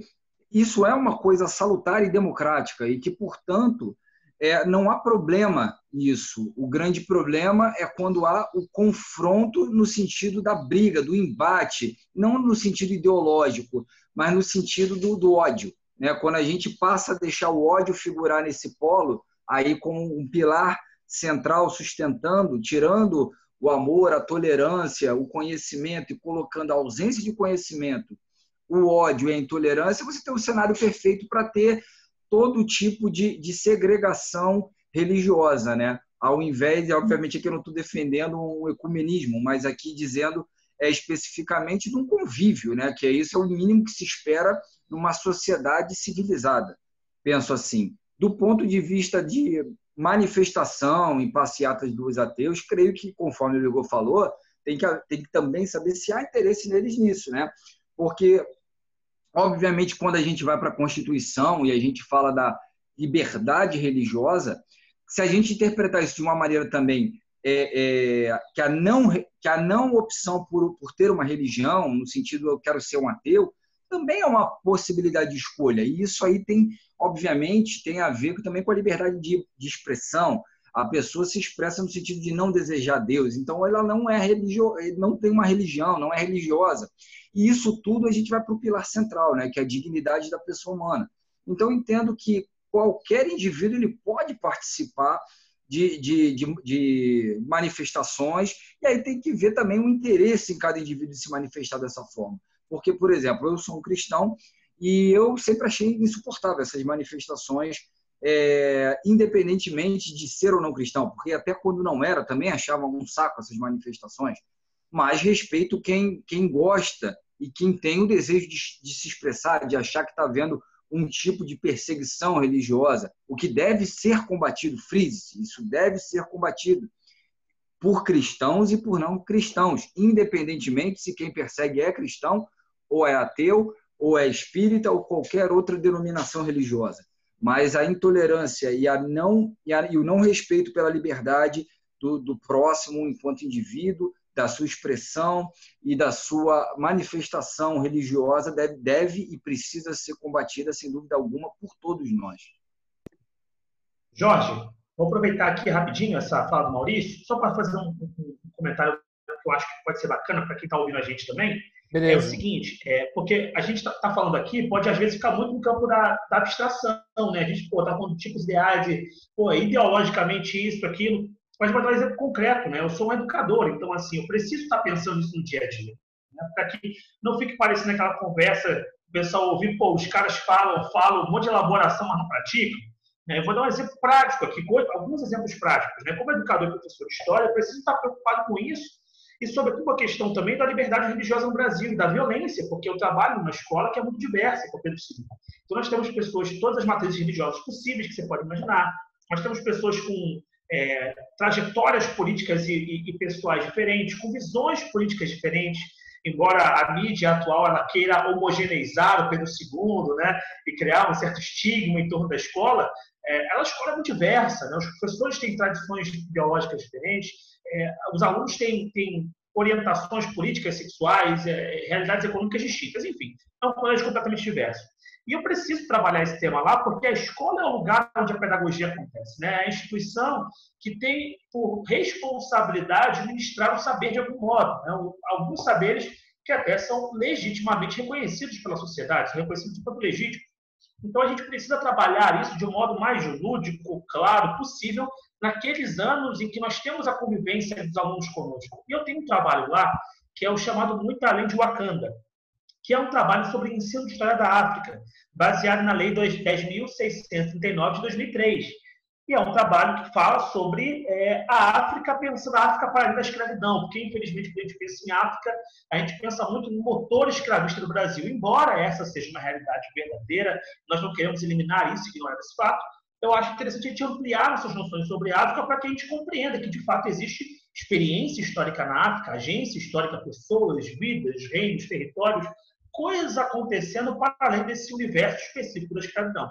isso é uma coisa salutar e democrática e que, portanto, é, não há problema nisso. O grande problema é quando há o confronto no sentido da briga, do embate, não no sentido ideológico, mas no sentido do, do ódio. Né? Quando a gente passa a deixar o ódio figurar nesse polo, aí como um pilar central sustentando, tirando o amor, a tolerância, o conhecimento e colocando a ausência de conhecimento, o ódio e a intolerância, você tem um cenário perfeito para ter todo tipo de, de segregação religiosa, né? Ao invés, obviamente, aqui eu não estou defendendo um ecumenismo, mas aqui dizendo é, especificamente de um convívio, né? Que é isso é o mínimo que se espera numa sociedade civilizada. Penso assim, do ponto de vista de manifestação em passeatas dos ateus, creio que, conforme o Igor falou, tem que, tem que também saber se há interesse neles nisso, né? Porque, obviamente, quando a gente vai para a Constituição e a gente fala da liberdade religiosa, se a gente interpretar isso de uma maneira também é, é, que, a não, que a não opção por, por ter uma religião, no sentido eu quero ser um ateu, também é uma possibilidade de escolha. E isso aí tem, obviamente, tem a ver também com a liberdade de, de expressão. A pessoa se expressa no sentido de não desejar Deus. Então, ela não é religio... não tem uma religião, não é religiosa. E isso tudo a gente vai para o pilar central, né? que é a dignidade da pessoa humana. Então, entendo que qualquer indivíduo ele pode participar de, de, de, de, manifestações, e aí tem que ver também o interesse em cada indivíduo se manifestar dessa forma. Porque, por exemplo, eu sou um cristão e eu sempre achei insuportável essas manifestações, é, independentemente de ser ou não cristão, porque até quando não era, também achava um saco essas manifestações, mas respeito quem, quem gosta e quem tem o desejo de, de se expressar, de achar que está vendo um tipo de perseguição religiosa, o que deve ser combatido, frise isso deve ser combatido por cristãos e por não cristãos, independentemente se quem persegue é cristão ou é ateu ou é espírita ou qualquer outra denominação religiosa. Mas a intolerância e, a não, e, a, e o não respeito pela liberdade do, do próximo enquanto indivíduo da sua expressão e da sua manifestação religiosa deve, deve e precisa ser combatida, sem dúvida alguma, por todos nós. Jorge, vou aproveitar aqui rapidinho essa fala do Maurício, só para fazer um, um, comentário que eu acho que pode ser bacana para quem está ouvindo a gente também. Beleza. É o seguinte, é, porque a gente está tá falando aqui, pode às vezes ficar muito no campo da, da abstração, né? A gente está falando de tipos ideais, de, pô, ideologicamente isso, aquilo. Mas vou dar um exemplo concreto, né? Eu sou um educador, então assim, eu preciso estar pensando nisso no dia a dia, né? para que não fique parecendo aquela conversa, o pessoal ouvir, pô, os caras falam, falam um monte de elaboração, mas não praticam. Né? Eu vou dar um exemplo prático aqui, alguns exemplos práticos. Né? Como educador e professor de história, eu preciso estar preocupado com isso e sobretudo a questão também da liberdade religiosa no Brasil, da violência, porque eu trabalho numa escola que é muito diversa, com Pedro II. Então nós temos pessoas de todas as matrizes religiosas possíveis que você pode imaginar. Nós temos pessoas com é, trajetórias políticas e, e, e, pessoais diferentes, com visões políticas diferentes, embora a mídia atual ela queira homogeneizar o Pedro II, né, e criar um certo estigma em torno da escola, é, ela é escola muito diversa, né? os professores têm tradições biológicas diferentes, é, os alunos têm, têm orientações políticas, sexuais, é, realidades econômicas distintas, enfim, é um colégio completamente diverso. E eu preciso trabalhar esse tema lá, porque a escola é o lugar onde a pedagogia acontece. Né? É a instituição que tem por responsabilidade ministrar o saber de algum modo. Né? Alguns saberes que até são legitimamente reconhecidos pela sociedade, são reconhecidos como legítimos. Então, a gente precisa trabalhar isso de um modo mais lúdico, claro, possível, naqueles anos em que nós temos a convivência dos alunos conosco. E eu tenho um trabalho lá que é o chamado Muito Além de Wakanda, que é um trabalho sobre ensino de história da África, baseado na Lei 10.639 de 2003. E é um trabalho que fala sobre é, a África, pensando a África para além da escravidão, porque, infelizmente, quando a gente pensa em África, a gente pensa muito no motor escravista do Brasil. Embora essa seja uma realidade verdadeira, nós não queremos eliminar isso, ignorar esse fato, eu acho interessante a gente ampliar nossas noções sobre África para que a gente compreenda que, de fato, existe experiência histórica na África, agência histórica, pessoas, vidas, reinos, territórios, coisas acontecendo para além desse universo específico da escravidão.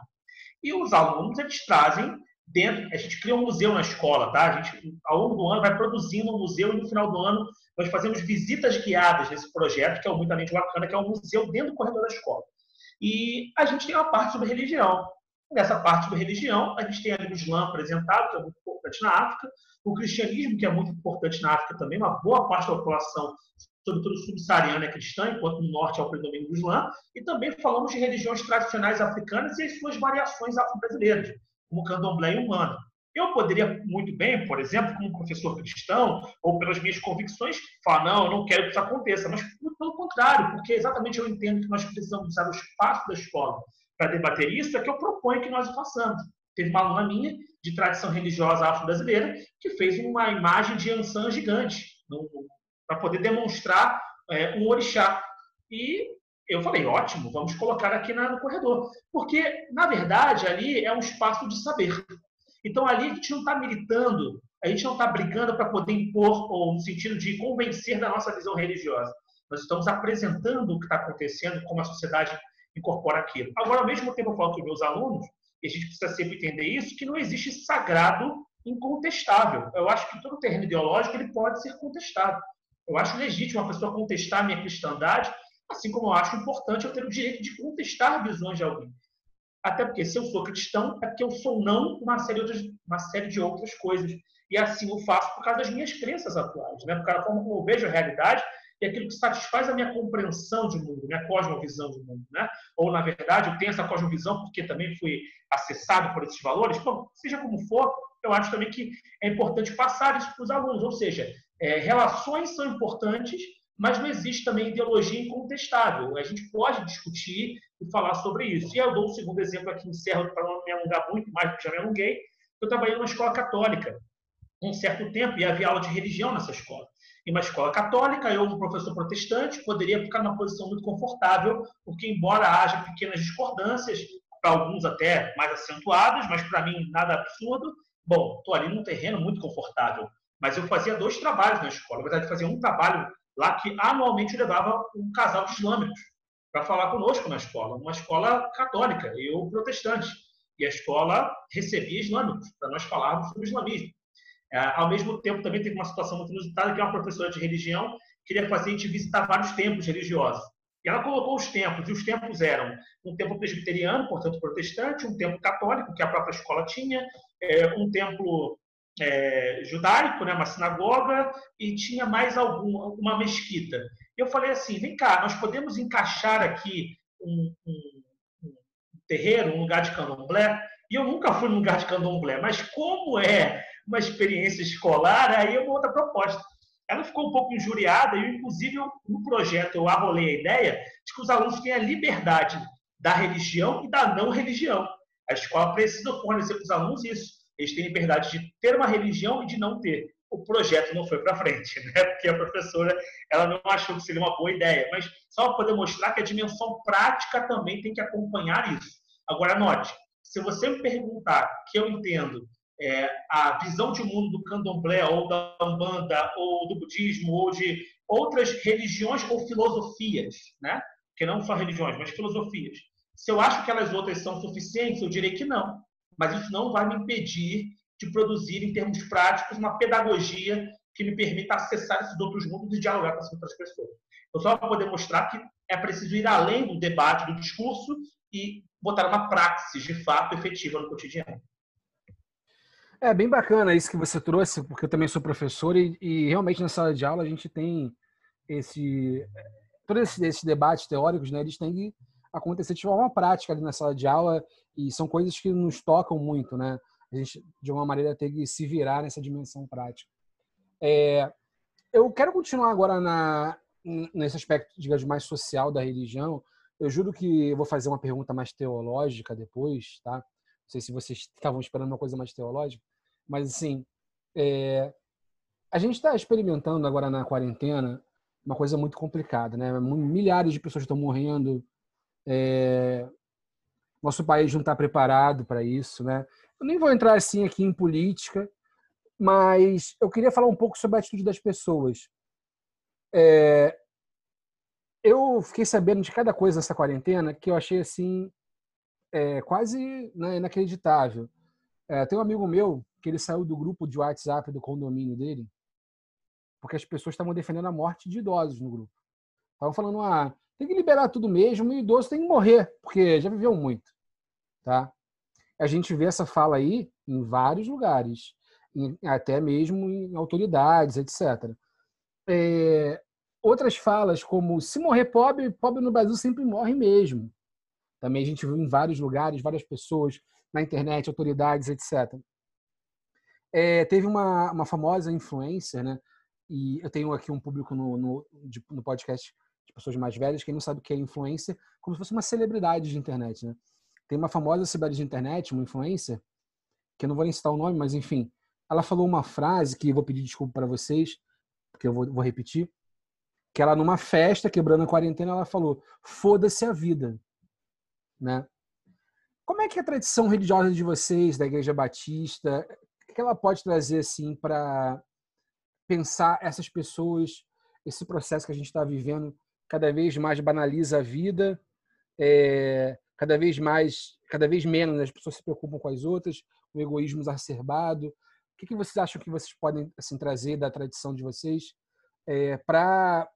E os alunos, eles trazem dentro, a gente cria um museu na escola, tá? A gente, ao longo do ano, vai produzindo um museu e no final do ano nós fazemos visitas guiadas nesse projeto, que é muito bacana, que é um museu dentro do corredor da escola. E a gente tem uma parte sobre religião. Nessa parte sobre religião, a gente tem ali o Islã apresentado, que é muito importante na África, o cristianismo, que é muito importante na África também, uma boa parte da população sobretudo subsaariana é cristã, enquanto no norte é o predomínio do Islã, e também falamos de religiões tradicionais africanas e as suas variações afro-brasileiras, como o candomblé e o humano. Eu poderia muito bem, por exemplo, como professor cristão, ou pelas minhas convicções, falar, não, eu não quero que isso aconteça, mas pelo contrário, porque exatamente eu entendo que nós precisamos usar o espaço da escola para debater isso, é que eu proponho que nós o façamos. Teve uma aluna minha, de tradição religiosa afro-brasileira, que fez uma imagem de Ansan gigante para poder demonstrar é, um orixá. E eu falei, ótimo, vamos colocar aqui na, no corredor. Porque, na verdade, ali é um espaço de saber. Então, ali a gente não está militando, a gente não está brigando para poder impor, ou no sentido de convencer da nossa visão religiosa. Nós estamos apresentando o que está acontecendo, como a sociedade incorpora aquilo. Agora, ao mesmo tempo, eu falo para os meus alunos, e a gente precisa sempre entender isso, que não existe sagrado incontestável. Eu acho que todo terreno ideológico ele pode ser contestado. Eu acho legítimo uma pessoa contestar a minha cristandade, assim como eu acho importante eu ter o direito de contestar visões de alguém. Até porque, se eu sou cristão, é porque eu sou não uma série, de outras, uma série de outras coisas. E assim eu faço por causa das minhas crenças atuais, né? por causa forma como eu vejo a realidade e aquilo que satisfaz a minha compreensão de mundo, minha cosmovisão de mundo. Né? Ou, na verdade, eu tenho essa cosmovisão porque também fui acessado por esses valores. Bom, seja como for, eu acho também que é importante passar isso para os alunos, ou seja, é, relações são importantes, mas não existe também ideologia incontestável. A gente pode discutir e falar sobre isso. E eu dou um segundo exemplo aqui, encerro para não me alongar muito mais, porque já me alonguei. Eu trabalhei numa escola católica um certo tempo e havia aula de religião nessa escola. Em uma escola católica, eu, um professor protestante, poderia ficar numa posição muito confortável, porque, embora haja pequenas discordâncias, para alguns até mais acentuadas, mas para mim nada absurdo, bom, estou ali num terreno muito confortável. Mas eu fazia dois trabalhos na escola. Na verdade, fazia um trabalho lá que anualmente levava um casal de islâmicos para falar conosco na escola, uma escola católica, eu protestante. E a escola recebia islâmicos para nós falarmos sobre islamismo. É, ao mesmo tempo, também teve uma situação muito inusitada, que uma professora de religião queria fazer a gente visitar vários templos religiosos. E ela colocou os templos, e os templos eram um templo presbiteriano, portanto protestante, um templo católico, que a própria escola tinha, é, um templo é, judaico, né, uma sinagoga, e tinha mais algum, uma mesquita. Eu falei assim, vem cá, nós podemos encaixar aqui um, um, um terreiro, um lugar de candomblé? E eu nunca fui num lugar de candomblé, mas como é uma experiência escolar, aí é uma outra proposta. Ela ficou um pouco injuriada e, inclusive, no projeto eu arrolei a ideia de que os alunos têm a liberdade da religião e da não religião. A escola precisa fornecer para os alunos isso. Eles têm liberdade de ter uma religião e de não ter. O projeto não foi para frente, né? porque a professora ela não achou que seria uma boa ideia. Mas só para poder mostrar que a dimensão prática também tem que acompanhar isso. Agora, note, se você me perguntar que eu entendo é, a visão de mundo do candomblé, ou da umbanda, ou do budismo, ou de outras religiões ou filosofias, né? que não são religiões, mas filosofias. Se eu acho que elas outras são suficientes, eu direi que não. Mas isso não vai me impedir de produzir, em termos práticos, uma pedagogia que me permita acessar esses outros mundos e dialogar com essas outras pessoas. Então, só para poder mostrar que é preciso ir além do debate, do discurso e botar uma praxis, de fato, efetiva no cotidiano. É bem bacana isso que você trouxe, porque eu também sou professor e, e realmente na sala de aula a gente tem esse todos esses, debates teóricos, né? Eles têm que acontecer de forma prática ali na sala de aula e são coisas que nos tocam muito, né? A gente de uma maneira tem que se virar nessa dimensão prática. É, eu quero continuar agora na nesse aspecto, digamos, mais social da religião. Eu juro que eu vou fazer uma pergunta mais teológica depois, tá? Não sei se vocês estavam esperando uma coisa mais teológica, mas assim, é, a gente está experimentando agora na quarentena uma coisa muito complicada, né? Milhares de pessoas estão morrendo. É, nosso país não está preparado para isso, né? Eu nem vou entrar assim aqui em política, mas eu queria falar um pouco sobre a atitude das pessoas. É, eu fiquei sabendo de cada coisa nessa quarentena que eu achei assim é, quase né, inacreditável. É, tem um amigo meu que ele saiu do grupo de WhatsApp do condomínio dele porque as pessoas estavam defendendo a morte de idosos no grupo. Estavam falando, ah, tem que liberar tudo mesmo e idoso tem que morrer, porque já viveu muito. Tá? A gente vê essa fala aí em vários lugares, em, até mesmo em autoridades, etc. É, outras falas, como se morrer pobre, pobre no Brasil sempre morre mesmo. Também a gente viu em vários lugares, várias pessoas na internet, autoridades, etc. É, teve uma, uma famosa influencer, né? E eu tenho aqui um público no, no, de, no podcast de pessoas mais velhas, quem não sabe o que é influencer, como se fosse uma celebridade de internet, né? Tem uma famosa celebridade de internet, uma influencer, que eu não vou nem citar o nome, mas enfim, ela falou uma frase que eu vou pedir desculpa para vocês, porque eu vou, vou repetir, que ela numa festa, quebrando a quarentena, ela falou: "Foda-se a vida" né? Como é que é a tradição religiosa de vocês, da Igreja Batista, que ela pode trazer assim para pensar essas pessoas, esse processo que a gente está vivendo, cada vez mais banaliza a vida, é, cada vez mais, cada vez menos as pessoas se preocupam com as outras, o egoísmo exacerbado. O que, que vocês acham que vocês podem assim trazer da tradição de vocês é, para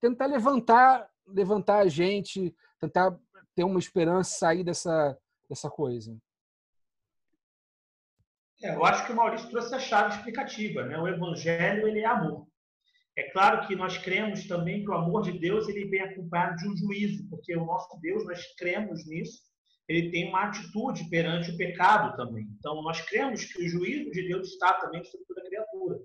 tentar levantar, levantar a gente, tentar ter uma esperança sair dessa, dessa coisa? É, eu acho que o Maurício trouxe a chave explicativa. Né? O evangelho ele é amor. É claro que nós cremos também que o amor de Deus ele vem acompanhado de um juízo, porque o nosso Deus, nós cremos nisso, ele tem uma atitude perante o pecado também. Então, nós cremos que o juízo de Deus está também sobre toda criatura.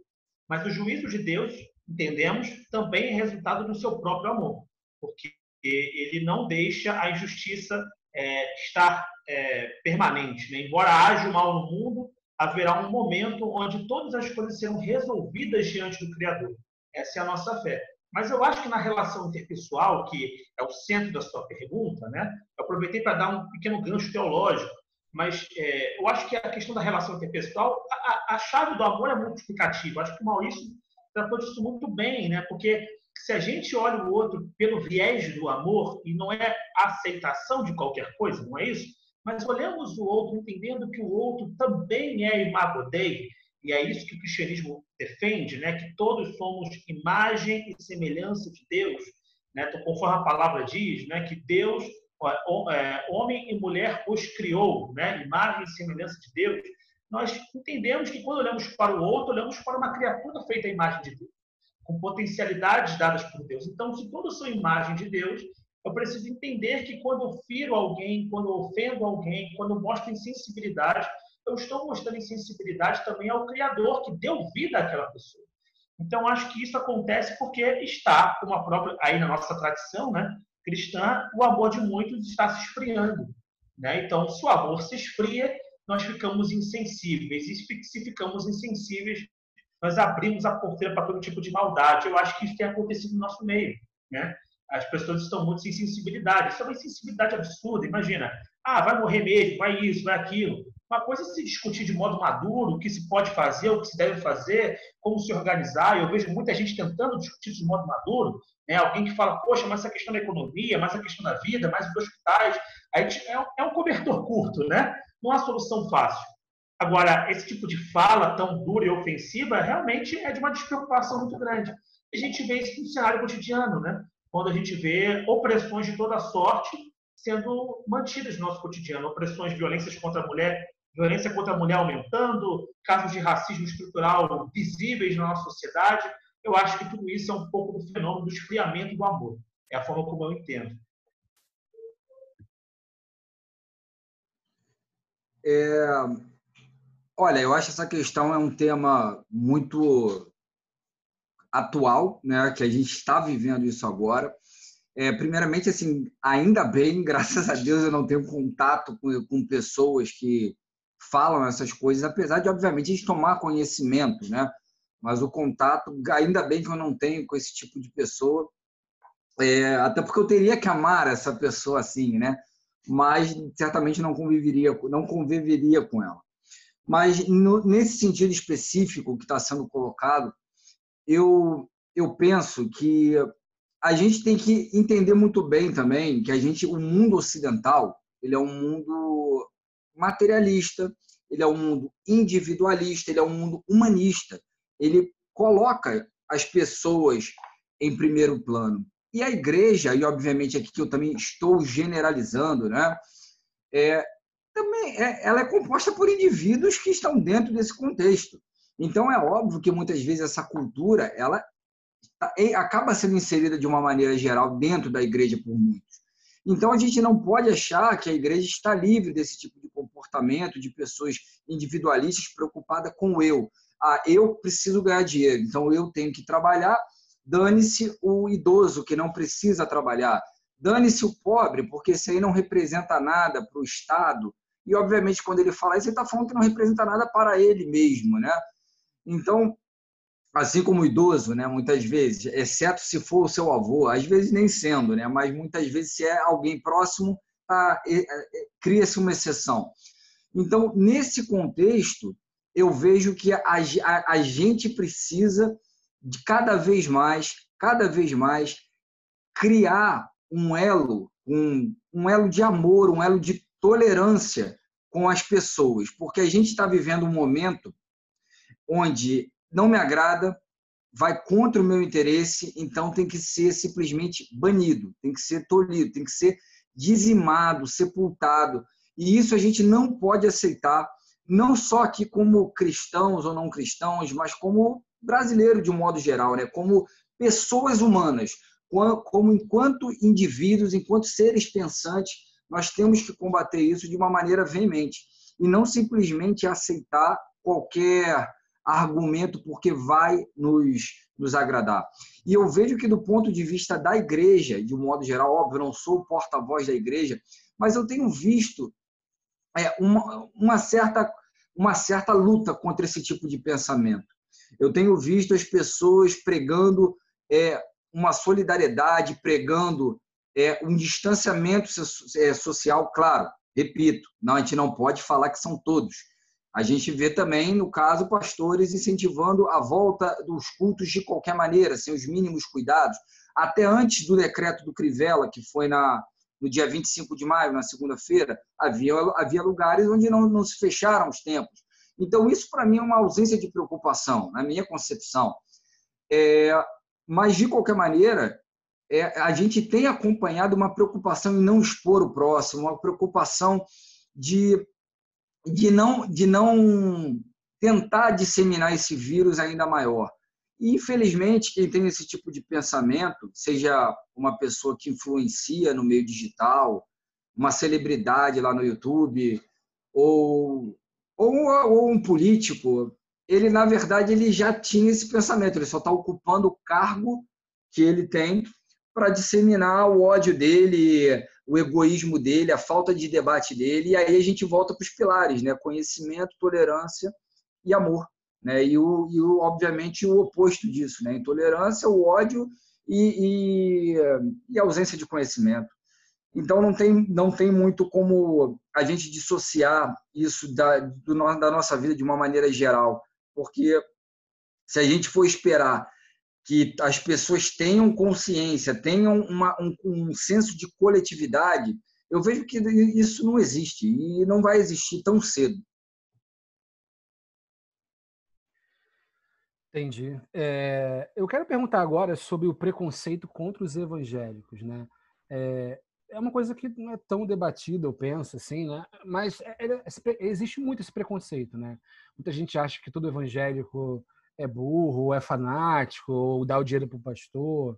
Mas o juízo de Deus, entendemos, também é resultado do seu próprio amor, porque ele não deixa a injustiça é, estar é, permanente. Né? Embora haja o mal no mundo, haverá um momento onde todas as coisas serão resolvidas diante do Criador. Essa é a nossa fé. Mas eu acho que na relação interpessoal, que é o centro da sua pergunta, né? Eu aproveitei para dar um pequeno gancho teológico, mas é, eu acho que a questão da relação interpessoal, a, a, chave do amor é multiplicativa. Acho que o Maurício tratou disso muito bem, né? Porque se a gente olha o outro pelo viés do amor, e não é aceitação de qualquer coisa, não é isso? Mas olhamos o outro entendendo que o outro também é imago Dei, e é isso que o cristianismo defende, né? que todos somos imagem e semelhança de Deus, né? então, conforme a palavra diz, né? que Deus, é, homem e mulher, os criou, né? imagem e semelhança de Deus. Nós entendemos que quando olhamos para o outro, olhamos para uma criatura feita à imagem de Deus, com potencialidades dadas por Deus. Então, se todos são imagem de Deus, eu preciso entender que quando eu firo alguém, quando eu ofendo alguém, quando eu mostro insensibilidade, eu estou mostrando insensibilidade também ao Criador que deu vida àquela pessoa. Então, acho que isso acontece porque está, como a própria, aí na nossa tradição né, cristã, o amor de muitos está se esfriando. Né? Então, se o amor se esfria, nós ficamos insensíveis. E se ficamos insensíveis, nós abrimos a porteira para todo tipo de maldade. Eu acho que isso tem acontecido no nosso meio. Né? As pessoas estão muito sem sensibilidade. Isso é uma insensibilidade absurda. Imagina, ah, vai morrer mesmo, vai isso, vai aquilo. Uma coisa é se discutir de modo maduro o que se pode fazer, o que se deve fazer, como se organizar. Eu vejo muita gente tentando discutir de modo maduro. Né? Alguém que fala, poxa, mas a questão da economia, mas a questão da vida, mais os hospitais. Aí é um cobertor curto, né? Não há solução fácil. Agora, esse tipo de fala tão dura e ofensiva realmente é de uma despreocupação muito grande. A gente vê isso no cenário cotidiano, né? Quando a gente vê opressões de toda sorte sendo mantidas no nosso cotidiano, opressões, violências contra a mulher, violência contra a mulher aumentando, casos de racismo estrutural visíveis na nossa sociedade. Eu acho que tudo isso é um pouco do fenômeno do esfriamento do amor. É a forma como eu entendo. É, olha, eu acho essa questão é um tema muito atual, né? Que a gente está vivendo isso agora. É, primeiramente, assim, ainda bem, graças a Deus, eu não tenho contato com, com pessoas que falam essas coisas, apesar de, obviamente, a gente tomar conhecimento, né? Mas o contato, ainda bem que eu não tenho com esse tipo de pessoa, é, até porque eu teria que amar essa pessoa assim, né? Mas certamente não conviveria, não conviveria com ela. Mas no, nesse sentido específico que está sendo colocado, eu eu penso que a gente tem que entender muito bem também que a gente, o mundo ocidental, ele é um mundo materialista, ele é um mundo individualista, ele é um mundo humanista. Ele coloca as pessoas em primeiro plano. E a igreja, e obviamente aqui que eu também estou generalizando, né? É, também é, ela é composta por indivíduos que estão dentro desse contexto. Então é óbvio que muitas vezes essa cultura ela acaba sendo inserida de uma maneira geral dentro da igreja por muitos. Então a gente não pode achar que a igreja está livre desse tipo de comportamento de pessoas individualistas preocupadas com eu. Ah, eu preciso ganhar dinheiro, então eu tenho que trabalhar. Dane-se o idoso que não precisa trabalhar. Dane-se o pobre, porque isso aí não representa nada para o Estado. E, obviamente, quando ele fala isso, ele está falando que não representa nada para ele mesmo. Né? Então, assim como o idoso, né, muitas vezes, exceto se for o seu avô, às vezes nem sendo, né, mas muitas vezes se é alguém próximo, tá, cria-se uma exceção. Então, nesse contexto, eu vejo que a, a, a gente precisa de cada vez mais, cada vez mais, criar um elo, um, um elo de amor, um elo de tolerância com as pessoas, porque a gente está vivendo um momento onde não me agrada, vai contra o meu interesse, então tem que ser simplesmente banido, tem que ser tolhido, tem que ser dizimado, sepultado. E isso a gente não pode aceitar, não só aqui como cristãos ou não cristãos, mas como brasileiro de um modo geral, né? como pessoas humanas, como enquanto indivíduos, enquanto seres pensantes, nós temos que combater isso de uma maneira veemente e não simplesmente aceitar qualquer argumento porque vai nos, nos agradar. E eu vejo que, do ponto de vista da igreja, de um modo geral, óbvio, não sou porta-voz da igreja, mas eu tenho visto é, uma, uma, certa, uma certa luta contra esse tipo de pensamento. Eu tenho visto as pessoas pregando é, uma solidariedade, pregando é, um distanciamento é, social, claro, repito, não, a gente não pode falar que são todos, a gente vê também, no caso, pastores incentivando a volta dos cultos de qualquer maneira, sem os mínimos cuidados. Até antes do decreto do Crivella, que foi na, no dia 25 de maio, na segunda-feira, havia, havia lugares onde não, não se fecharam os templos. Então, isso para mim é uma ausência de preocupação, na minha concepção. É, mas, de qualquer maneira, é, a gente tem acompanhado uma preocupação em não expor o próximo, uma preocupação de de não, de não tentar disseminar esse vírus ainda maior. Infelizmente, quem tem esse tipo de pensamento, seja uma pessoa que influencia no meio digital, uma celebridade lá no YouTube, ou, ou, ou um político, ele, na verdade, ele já tinha esse pensamento, ele só está ocupando o cargo que ele tem para disseminar o ódio dele, o egoísmo dele, a falta de debate dele, e aí a gente volta para os pilares, né? Conhecimento, tolerância e amor, né? E, o, e o, obviamente o oposto disso, né? Intolerância, o ódio e, e, e ausência de conhecimento. Então não tem não tem muito como a gente dissociar isso da, do, da nossa vida de uma maneira geral, porque se a gente for esperar que as pessoas tenham consciência, tenham uma, um, um senso de coletividade, eu vejo que isso não existe e não vai existir tão cedo. Entendi. É, eu quero perguntar agora sobre o preconceito contra os evangélicos, né? É, é uma coisa que não é tão debatida, eu penso, assim, né? Mas é, é existe muito esse preconceito, né? Muita gente acha que todo evangélico é burro, ou é fanático, ou dá o dinheiro para o pastor.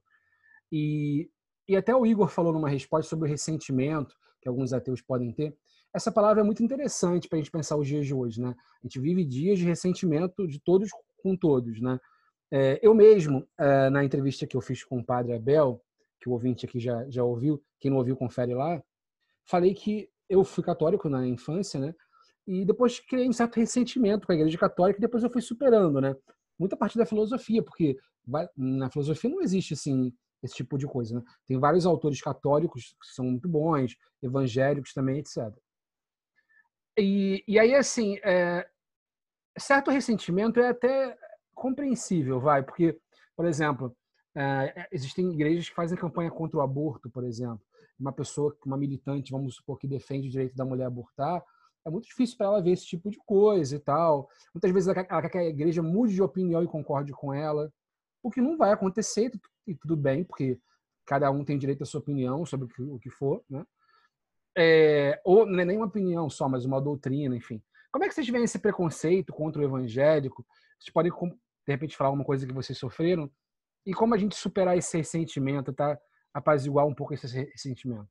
E, e até o Igor falou numa resposta sobre o ressentimento que alguns ateus podem ter. Essa palavra é muito interessante para a gente pensar os dias de hoje, né? A gente vive dias de ressentimento de todos com todos, né? É, eu mesmo, é, na entrevista que eu fiz com o padre Abel, que o ouvinte aqui já, já ouviu, quem não ouviu, confere lá, falei que eu fui católico na infância, né? E depois criei um certo ressentimento com a igreja católica e depois eu fui superando, né? Muita parte da filosofia, porque na filosofia não existe assim esse tipo de coisa. Né? Tem vários autores católicos que são muito bons, evangélicos também, etc. E, e aí, assim, é, certo ressentimento é até compreensível, vai, porque, por exemplo, é, existem igrejas que fazem campanha contra o aborto, por exemplo. Uma pessoa, uma militante, vamos supor, que defende o direito da mulher a abortar, é muito difícil para ela ver esse tipo de coisa e tal. Muitas vezes ela quer, que a igreja mude de opinião e concorde com ela, o que não vai acontecer e tudo bem, porque cada um tem direito à sua opinião sobre o que for, né? É, ou não é nem uma opinião só, mas uma doutrina, enfim. Como é que vocês veem esse preconceito contra o evangélico? Vocês podem, de repente, falar alguma coisa que vocês sofreram? E como a gente superar esse ressentimento, tá? Apaziguar um pouco esse ressentimento?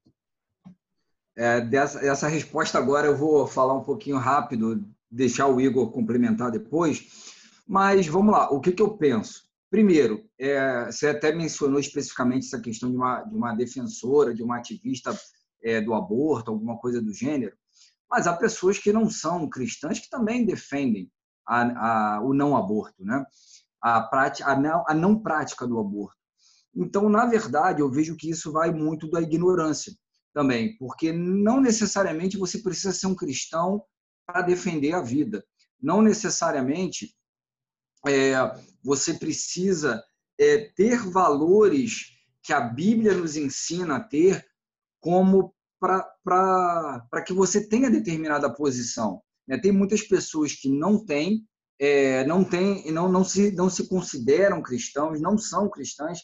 É, dessa, essa resposta agora eu vou falar um pouquinho rápido, deixar o Igor complementar depois. Mas vamos lá, o que, que eu penso? Primeiro, é, você até mencionou especificamente essa questão de uma, de uma defensora, de uma ativista é, do aborto, alguma coisa do gênero, mas há pessoas que não são cristãs que também defendem a, a, o não aborto, né? a, prática, a, não, a não prática do aborto. Então, na verdade, eu vejo que isso vai muito da ignorância também, porque não necessariamente você precisa ser um cristão para defender a vida. Não necessariamente é, você precisa é, ter valores que a Bíblia nos ensina a ter como para que você tenha determinada posição. Né? Tem muitas pessoas que não têm, é, não têm, não, não, se, não se consideram cristãos, não são cristãs,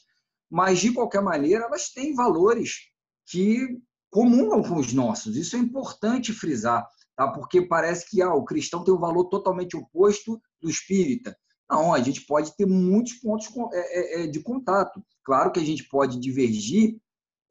mas de qualquer maneira elas têm valores que comungam com os nossos. Isso é importante frisar, tá? porque parece que ah, o cristão tem um valor totalmente oposto do espírita. Não, a gente pode ter muitos pontos é, é, é, de contato. Claro que a gente pode divergir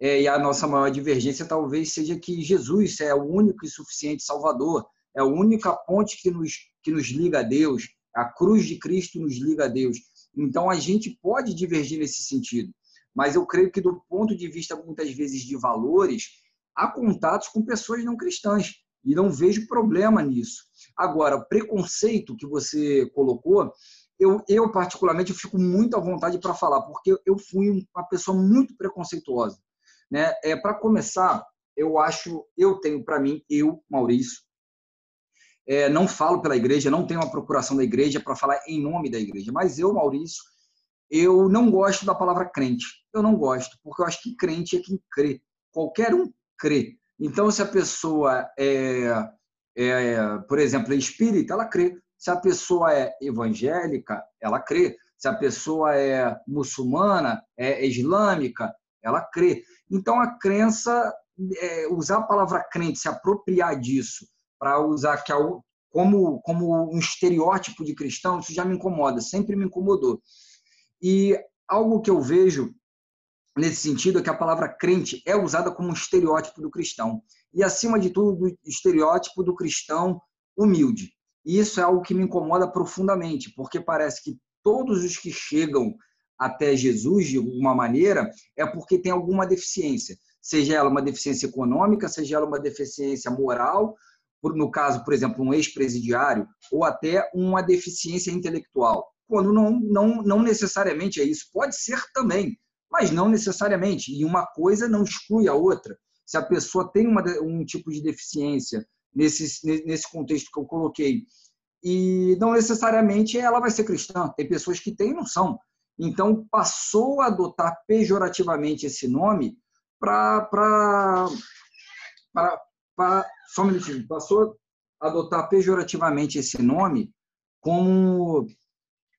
e a nossa maior divergência talvez seja que Jesus é o único e suficiente Salvador, é a única ponte que nos, que nos liga a Deus, a cruz de Cristo nos liga a Deus. Então a gente pode divergir nesse sentido, mas eu creio que do ponto de vista muitas vezes de valores, há contatos com pessoas não cristãs e não vejo problema nisso. Agora, o preconceito que você colocou, eu, eu particularmente eu fico muito à vontade para falar, porque eu fui uma pessoa muito preconceituosa. Né? É, para começar, eu acho, eu tenho para mim, eu, Maurício, é, não falo pela igreja, não tenho uma procuração da igreja para falar em nome da igreja, mas eu, Maurício, eu não gosto da palavra crente. Eu não gosto, porque eu acho que crente é quem crê. Qualquer um crê. Então, se a pessoa é, é, por exemplo, é espírita, ela crê. Se a pessoa é evangélica, ela crê. Se a pessoa é muçulmana, é islâmica, ela crê. Então, a crença, é, usar a palavra crente, se apropriar disso, para usar que é como, como um estereótipo de cristão, isso já me incomoda, sempre me incomodou. E algo que eu vejo nesse sentido é que a palavra crente é usada como um estereótipo do cristão. E, acima de tudo, do estereótipo do cristão humilde. E isso é algo que me incomoda profundamente, porque parece que todos os que chegam até Jesus, de alguma maneira, é porque tem alguma deficiência. Seja ela uma deficiência econômica, seja ela uma deficiência moral, no caso, por exemplo, um ex-presidiário, ou até uma deficiência intelectual. Quando não, não, não necessariamente é isso. Pode ser também, mas não necessariamente. E uma coisa não exclui a outra. Se a pessoa tem uma, um tipo de deficiência nesse, nesse contexto que eu coloquei, e não necessariamente ela vai ser cristã. Tem pessoas que têm e não são. Então, passou a adotar pejorativamente esse nome para. Só um minutinho. Passou a adotar pejorativamente esse nome como,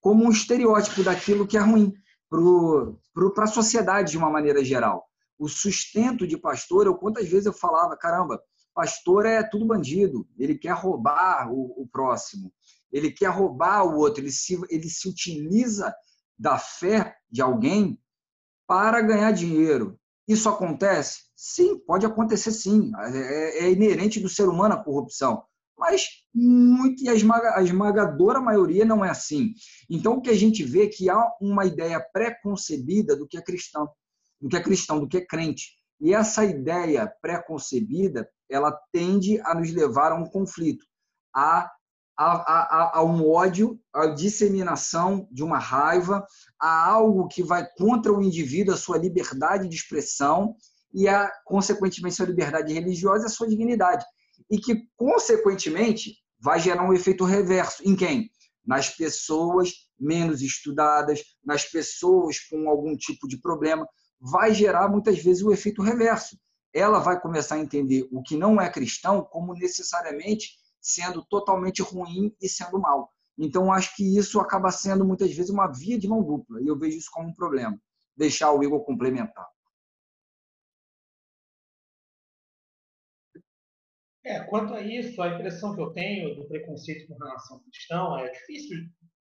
como um estereótipo daquilo que é ruim para a sociedade de uma maneira geral. O sustento de pastor, eu quantas vezes eu falava, caramba, pastor é tudo bandido, ele quer roubar o, o próximo, ele quer roubar o outro, ele se, ele se utiliza da fé de alguém para ganhar dinheiro. Isso acontece? Sim, pode acontecer sim. É, é inerente do ser humano a corrupção mas muito, e a, esmaga, a esmagadora maioria não é assim. Então, o que a gente vê é que há uma ideia pré-concebida do que é cristão, do que é cristão, do que é crente. E essa ideia pré-concebida, ela tende a nos levar a um conflito, a, a, a, a um ódio, a disseminação de uma raiva, a algo que vai contra o indivíduo, a sua liberdade de expressão e, a, consequentemente, sua liberdade religiosa e a sua dignidade e que, consequentemente, vai gerar um efeito reverso. Em quem? Nas pessoas menos estudadas, nas pessoas com algum tipo de problema. Vai gerar, muitas vezes, o efeito reverso. Ela vai começar a entender o que não é cristão como necessariamente sendo totalmente ruim e sendo mal. Então, acho que isso acaba sendo, muitas vezes, uma via de mão dupla. E eu vejo isso como um problema. Deixar o Igor complementar. É, quanto a isso, a impressão que eu tenho do preconceito com relação ao cristão é difícil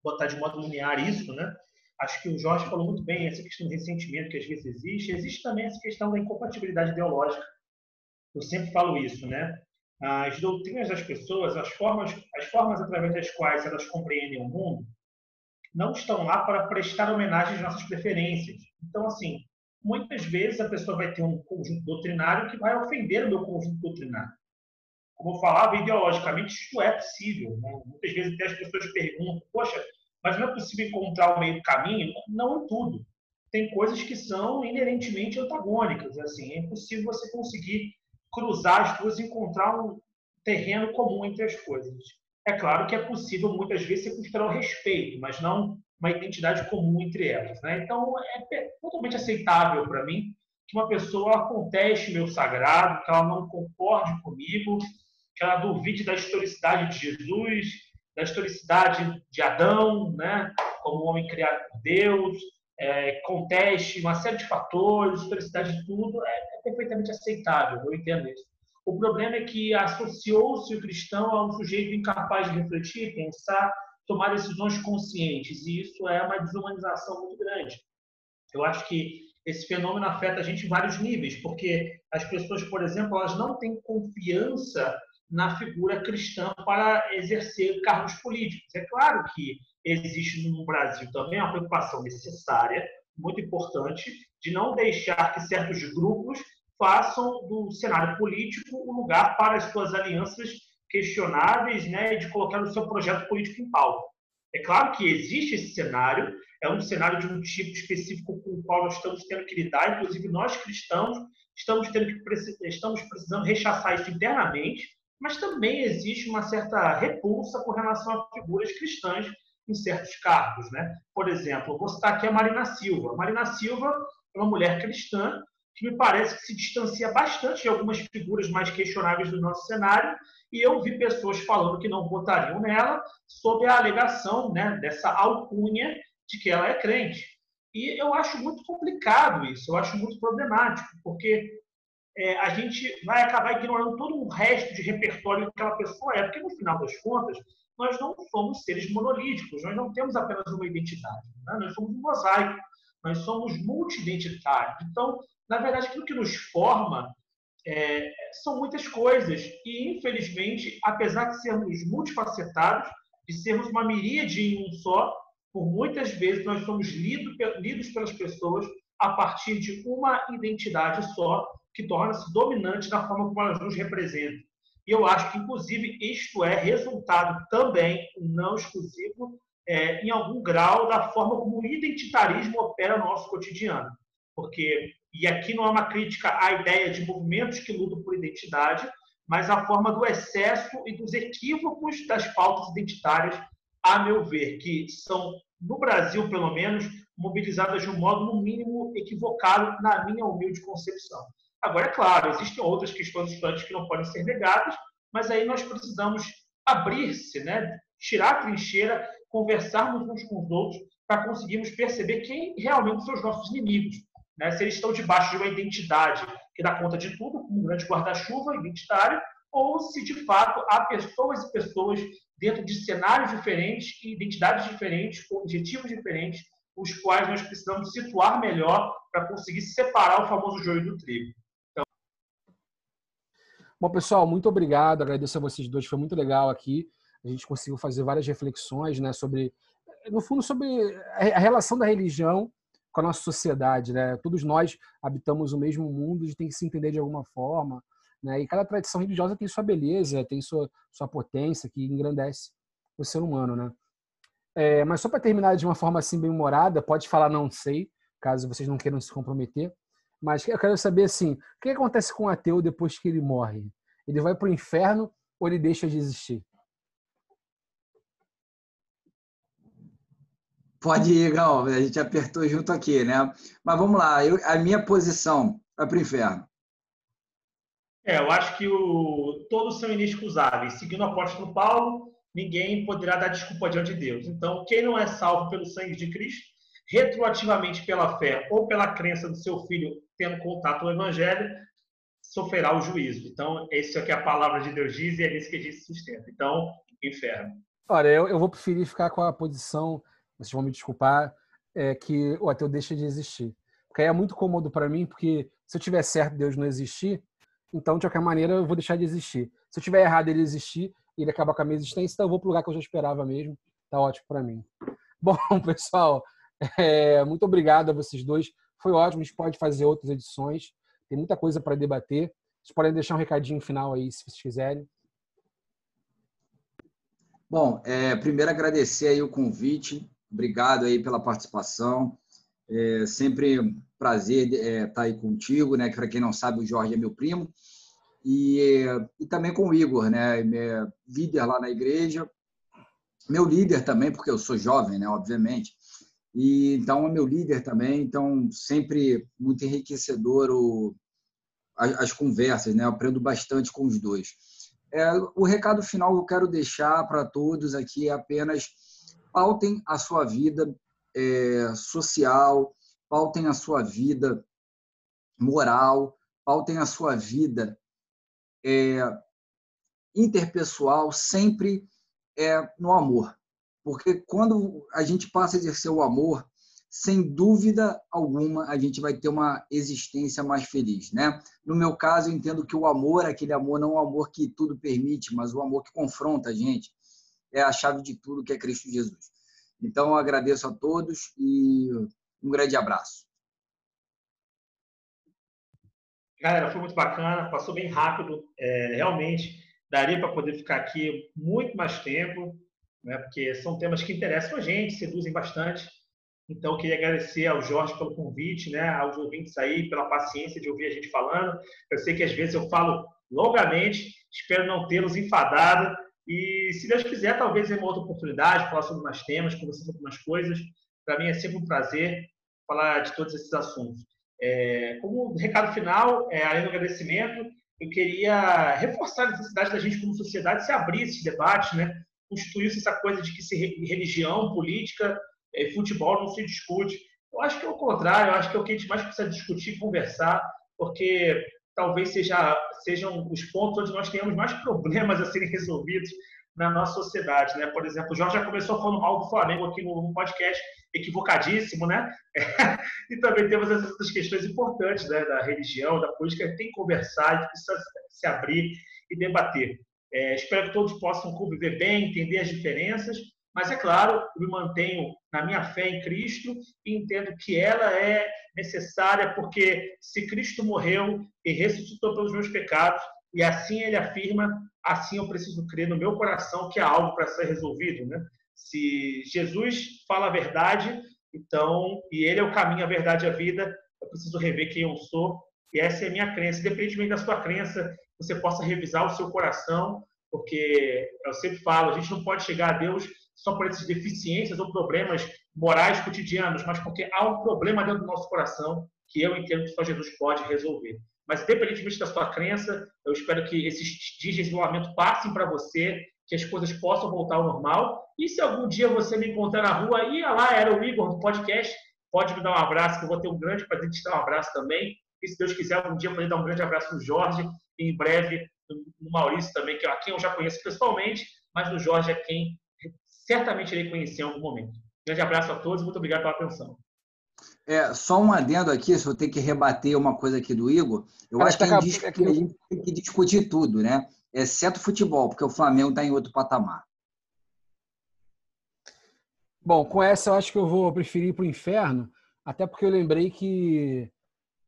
botar de modo linear isso, né? Acho que o Jorge falou muito bem essa questão de ressentimento que às vezes existe. Existe também essa questão da incompatibilidade ideológica. Eu sempre falo isso, né? As doutrinas das pessoas, as formas, as formas através das quais elas compreendem o mundo, não estão lá para prestar homenagem às nossas preferências. Então, assim, muitas vezes a pessoa vai ter um conjunto doutrinário que vai ofender o meu conjunto doutrinário como eu falava, ideologicamente isso é possível. Né? Muitas vezes até as pessoas perguntam, poxa, mas não é possível encontrar o meio caminho? Não em tudo. Tem coisas que são inerentemente antagônicas. Assim, é impossível você conseguir cruzar as duas e encontrar um terreno comum entre as coisas. É claro que é possível muitas vezes você considerar o respeito, mas não uma identidade comum entre elas. Né? Então, é totalmente aceitável para mim que uma pessoa conteste meu sagrado, que ela não concorde comigo, que ela duvide da historicidade de Jesus, da historicidade de Adão, né, como homem criado por Deus, é, conteste uma série de fatores, historicidade de tudo, é, é perfeitamente aceitável, eu entendo isso. O problema é que associou-se o cristão a um sujeito incapaz de refletir, pensar, tomar decisões conscientes, e isso é uma desumanização muito grande. Eu acho que esse fenômeno afeta a gente em vários níveis, porque as pessoas, por exemplo, elas não têm confiança na figura cristã para exercer cargos políticos. É claro que existe no Brasil também uma preocupação necessária, muito importante, de não deixar que certos grupos façam do cenário político um lugar para as suas alianças questionáveis né, e de colocar o seu projeto político em pauta. É claro que existe esse cenário, é um cenário de um tipo específico com o qual nós estamos tendo que lidar, inclusive nós cristãos estamos, tendo que, estamos precisando rechaçar isso internamente, mas também existe uma certa repulsa com relação a figuras cristãs em certos cargos. Né? Por exemplo, vou citar aqui a Marina Silva. A Marina Silva é uma mulher cristã que me parece que se distancia bastante de algumas figuras mais questionáveis do nosso cenário, e eu vi pessoas falando que não votariam nela sob a alegação né, dessa alcunha de que ela é crente. E eu acho muito complicado isso, eu acho muito problemático, porque é, a gente vai acabar ignorando todo o resto de repertório que aquela pessoa é, porque no final das contas, nós não somos seres monolíticos, nós não temos apenas uma identidade, né? nós somos um mosaico, nós somos multidentitários. Então, na verdade, aquilo que nos forma é, são muitas coisas. E, infelizmente, apesar de sermos multifacetados, de sermos uma miríade em um só, por muitas vezes nós somos lido, lidos pelas pessoas a partir de uma identidade só, que torna-se dominante na forma como elas nos representam. E eu acho que, inclusive, isto é resultado também, não exclusivo, é, em algum grau, da forma como o identitarismo opera no nosso cotidiano. Porque e aqui não é uma crítica à ideia de movimentos que lutam por identidade, mas a forma do excesso e dos equívocos das pautas identitárias, a meu ver, que são, no Brasil pelo menos, mobilizadas de um modo, no mínimo, equivocado, na minha humilde concepção. Agora, é claro, existem outras questões estudantes que não podem ser negadas, mas aí nós precisamos abrir-se, né? tirar a trincheira, conversarmos uns com os outros, para conseguirmos perceber quem realmente são os nossos inimigos né? se eles estão debaixo de uma identidade que dá conta de tudo, como um grande guarda-chuva identitário, ou se de fato há pessoas e pessoas dentro de cenários diferentes, identidades diferentes, objetivos diferentes, os quais nós precisamos situar melhor para conseguir separar o famoso joio do trigo. Bom, pessoal, muito obrigado. Agradeço a vocês dois. Foi muito legal aqui. A gente conseguiu fazer várias reflexões né, sobre, no fundo, sobre a relação da religião com a nossa sociedade, né? Todos nós habitamos o mesmo mundo, a gente tem que se entender de alguma forma, né? E cada tradição religiosa tem sua beleza, tem sua, sua potência que engrandece o ser humano, né? É, mas só para terminar de uma forma assim bem humorada, pode falar não sei, caso vocês não queiram se comprometer. Mas eu quero saber assim, o que acontece com o ateu depois que ele morre? Ele vai para o inferno ou ele deixa de existir? Pode ir, Gal, a gente apertou junto aqui, né? Mas vamos lá, eu, a minha posição vai para o inferno. É, eu acho que o, todos são inexcusáveis. Seguindo o apóstolo Paulo, ninguém poderá dar desculpa diante de Deus. Então, quem não é salvo pelo sangue de Cristo, retroativamente pela fé ou pela crença do seu filho tendo contato com o evangelho, sofrerá o juízo. Então, essa é que a palavra de Deus diz e é nisso que a gente sustenta. Então, inferno. Olha, eu, eu vou preferir ficar com a posição vocês vão me desculpar, é que o ateu deixa de existir. Porque aí é muito cômodo para mim, porque se eu tiver certo Deus não existir, então, de qualquer maneira, eu vou deixar de existir. Se eu tiver errado ele existir ele acabar com a minha existência, então eu vou pro lugar que eu já esperava mesmo. Tá ótimo para mim. Bom, pessoal, é, muito obrigado a vocês dois. Foi ótimo, a gente pode fazer outras edições. Tem muita coisa para debater. Vocês podem deixar um recadinho final aí, se vocês quiserem. Bom, é, primeiro agradecer aí o convite. Obrigado aí pela participação. É sempre prazer estar é, tá aí contigo, né? Para quem não sabe, o Jorge é meu primo. E, e também com o Igor, né? Meu líder lá na igreja. Meu líder também, porque eu sou jovem, né? Obviamente. E então é meu líder também. Então sempre muito enriquecedor o, as, as conversas, né? Eu aprendo bastante com os dois. É, o recado final que eu quero deixar para todos aqui é apenas pautem a sua vida é, social, pautem a sua vida moral, pautem a sua vida é, interpessoal sempre é, no amor. Porque quando a gente passa a exercer o amor, sem dúvida alguma, a gente vai ter uma existência mais feliz, né? No meu caso, eu entendo que o amor, aquele amor não é o amor que tudo permite, mas o amor que confronta a gente, é a chave de tudo que é Cristo Jesus. Então, eu agradeço a todos e um grande abraço. Galera, foi muito bacana, passou bem rápido. É, realmente, daria para poder ficar aqui muito mais tempo, né? porque são temas que interessam a gente, seduzem bastante. Então, queria agradecer ao Jorge pelo convite, né, aos ouvintes aí, pela paciência de ouvir a gente falando. Eu sei que às vezes eu falo longamente, espero não tê-los enfadado. E se Deus quiser, talvez em uma outra oportunidade, falar sobre mais temas, conversar sobre mais coisas. Para mim é sempre um prazer falar de todos esses assuntos. É, como recado final, é, além do agradecimento, eu queria reforçar a necessidade da gente, como sociedade, se abrir esse debate, né? Constituir essa coisa de que se religião, política é, futebol não se discute. Eu acho que é o contrário, eu acho que é o que a gente mais precisa discutir, conversar, porque talvez seja, sejam os pontos onde nós tenhamos mais problemas a serem resolvidos na nossa sociedade, né? Por exemplo, o Jorge já começou falando mal do Flamengo aqui no, podcast, equivocadíssimo, né? e também temos essas questões importantes, né? Da religião, da política, tem que conversar, gente precisa se abrir e debater. É, espero que todos possam conviver bem, entender as diferenças mas, é claro, eu me mantenho na minha fé em Cristo e entendo que ela é necessária porque se Cristo morreu e ressuscitou pelos meus pecados, e assim ele afirma, assim eu preciso crer no meu coração que há algo para ser resolvido. Né? Se Jesus fala a verdade, então, e ele é o caminho, a verdade e a vida, eu preciso rever quem eu sou, e essa é a minha crença. Independentemente da sua crença, você possa revisar o seu coração, porque eu sempre falo, a gente não pode chegar a Deus só por essas deficiências ou problemas morais cotidianos, mas porque há um problema dentro do nosso coração que eu entendo que só Jesus pode resolver. Mas, independentemente da sua crença, eu espero que esses dias de isolamento passem para você, que as coisas possam voltar ao normal. E se algum dia você me encontrar na rua, ia lá, era o Igor do podcast, pode me dar um abraço, que eu vou ter um grande prazer de te dar um abraço também. E se Deus quiser, algum dia poder dar um grande abraço no Jorge, e em breve no Maurício também, que é quem eu já conheço pessoalmente, mas no Jorge é quem certamente irei conhecer em algum momento. Grande abraço a todos e muito obrigado pela atenção. É, só um adendo aqui, se eu tenho que rebater uma coisa aqui do Igor, eu Cara, acho que, tá diz que a gente tem que discutir tudo, né? Exceto futebol, porque o Flamengo está em outro patamar. Bom, com essa eu acho que eu vou preferir para o inferno, até porque eu lembrei que,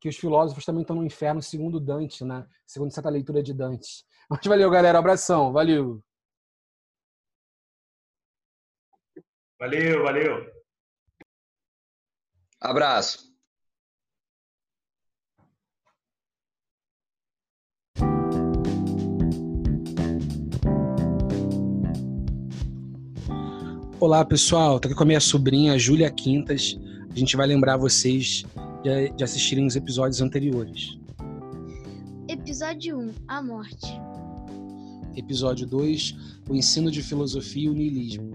que os filósofos também estão no inferno, segundo Dante, né? Segundo certa leitura de Dante. Mas valeu, galera. abração. Valeu. Valeu, valeu. Abraço. Olá, pessoal. Estou aqui com a minha sobrinha, Júlia Quintas. A gente vai lembrar vocês de, de assistirem os episódios anteriores. Episódio 1 A Morte. Episódio 2 O ensino de filosofia e o niilismo.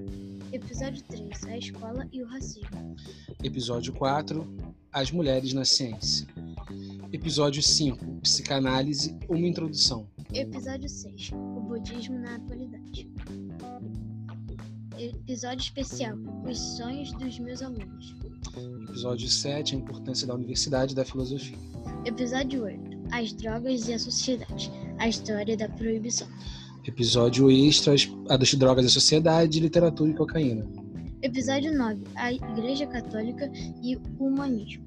Episódio 3 A Escola e o Racismo. Episódio 4 As Mulheres na Ciência. Episódio 5 Psicanálise Uma Introdução. Episódio 6 O Budismo na Atualidade. Episódio especial Os Sonhos dos Meus Alunos. Episódio 7 A Importância da Universidade e da Filosofia. Episódio 8 As Drogas e a Sociedade A História da Proibição. Episódio extras, a das drogas e sociedade, literatura e cocaína. Episódio 9, a Igreja Católica e o Humanismo.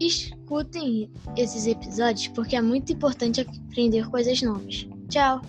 Escutem esses episódios porque é muito importante aprender coisas novas. Tchau!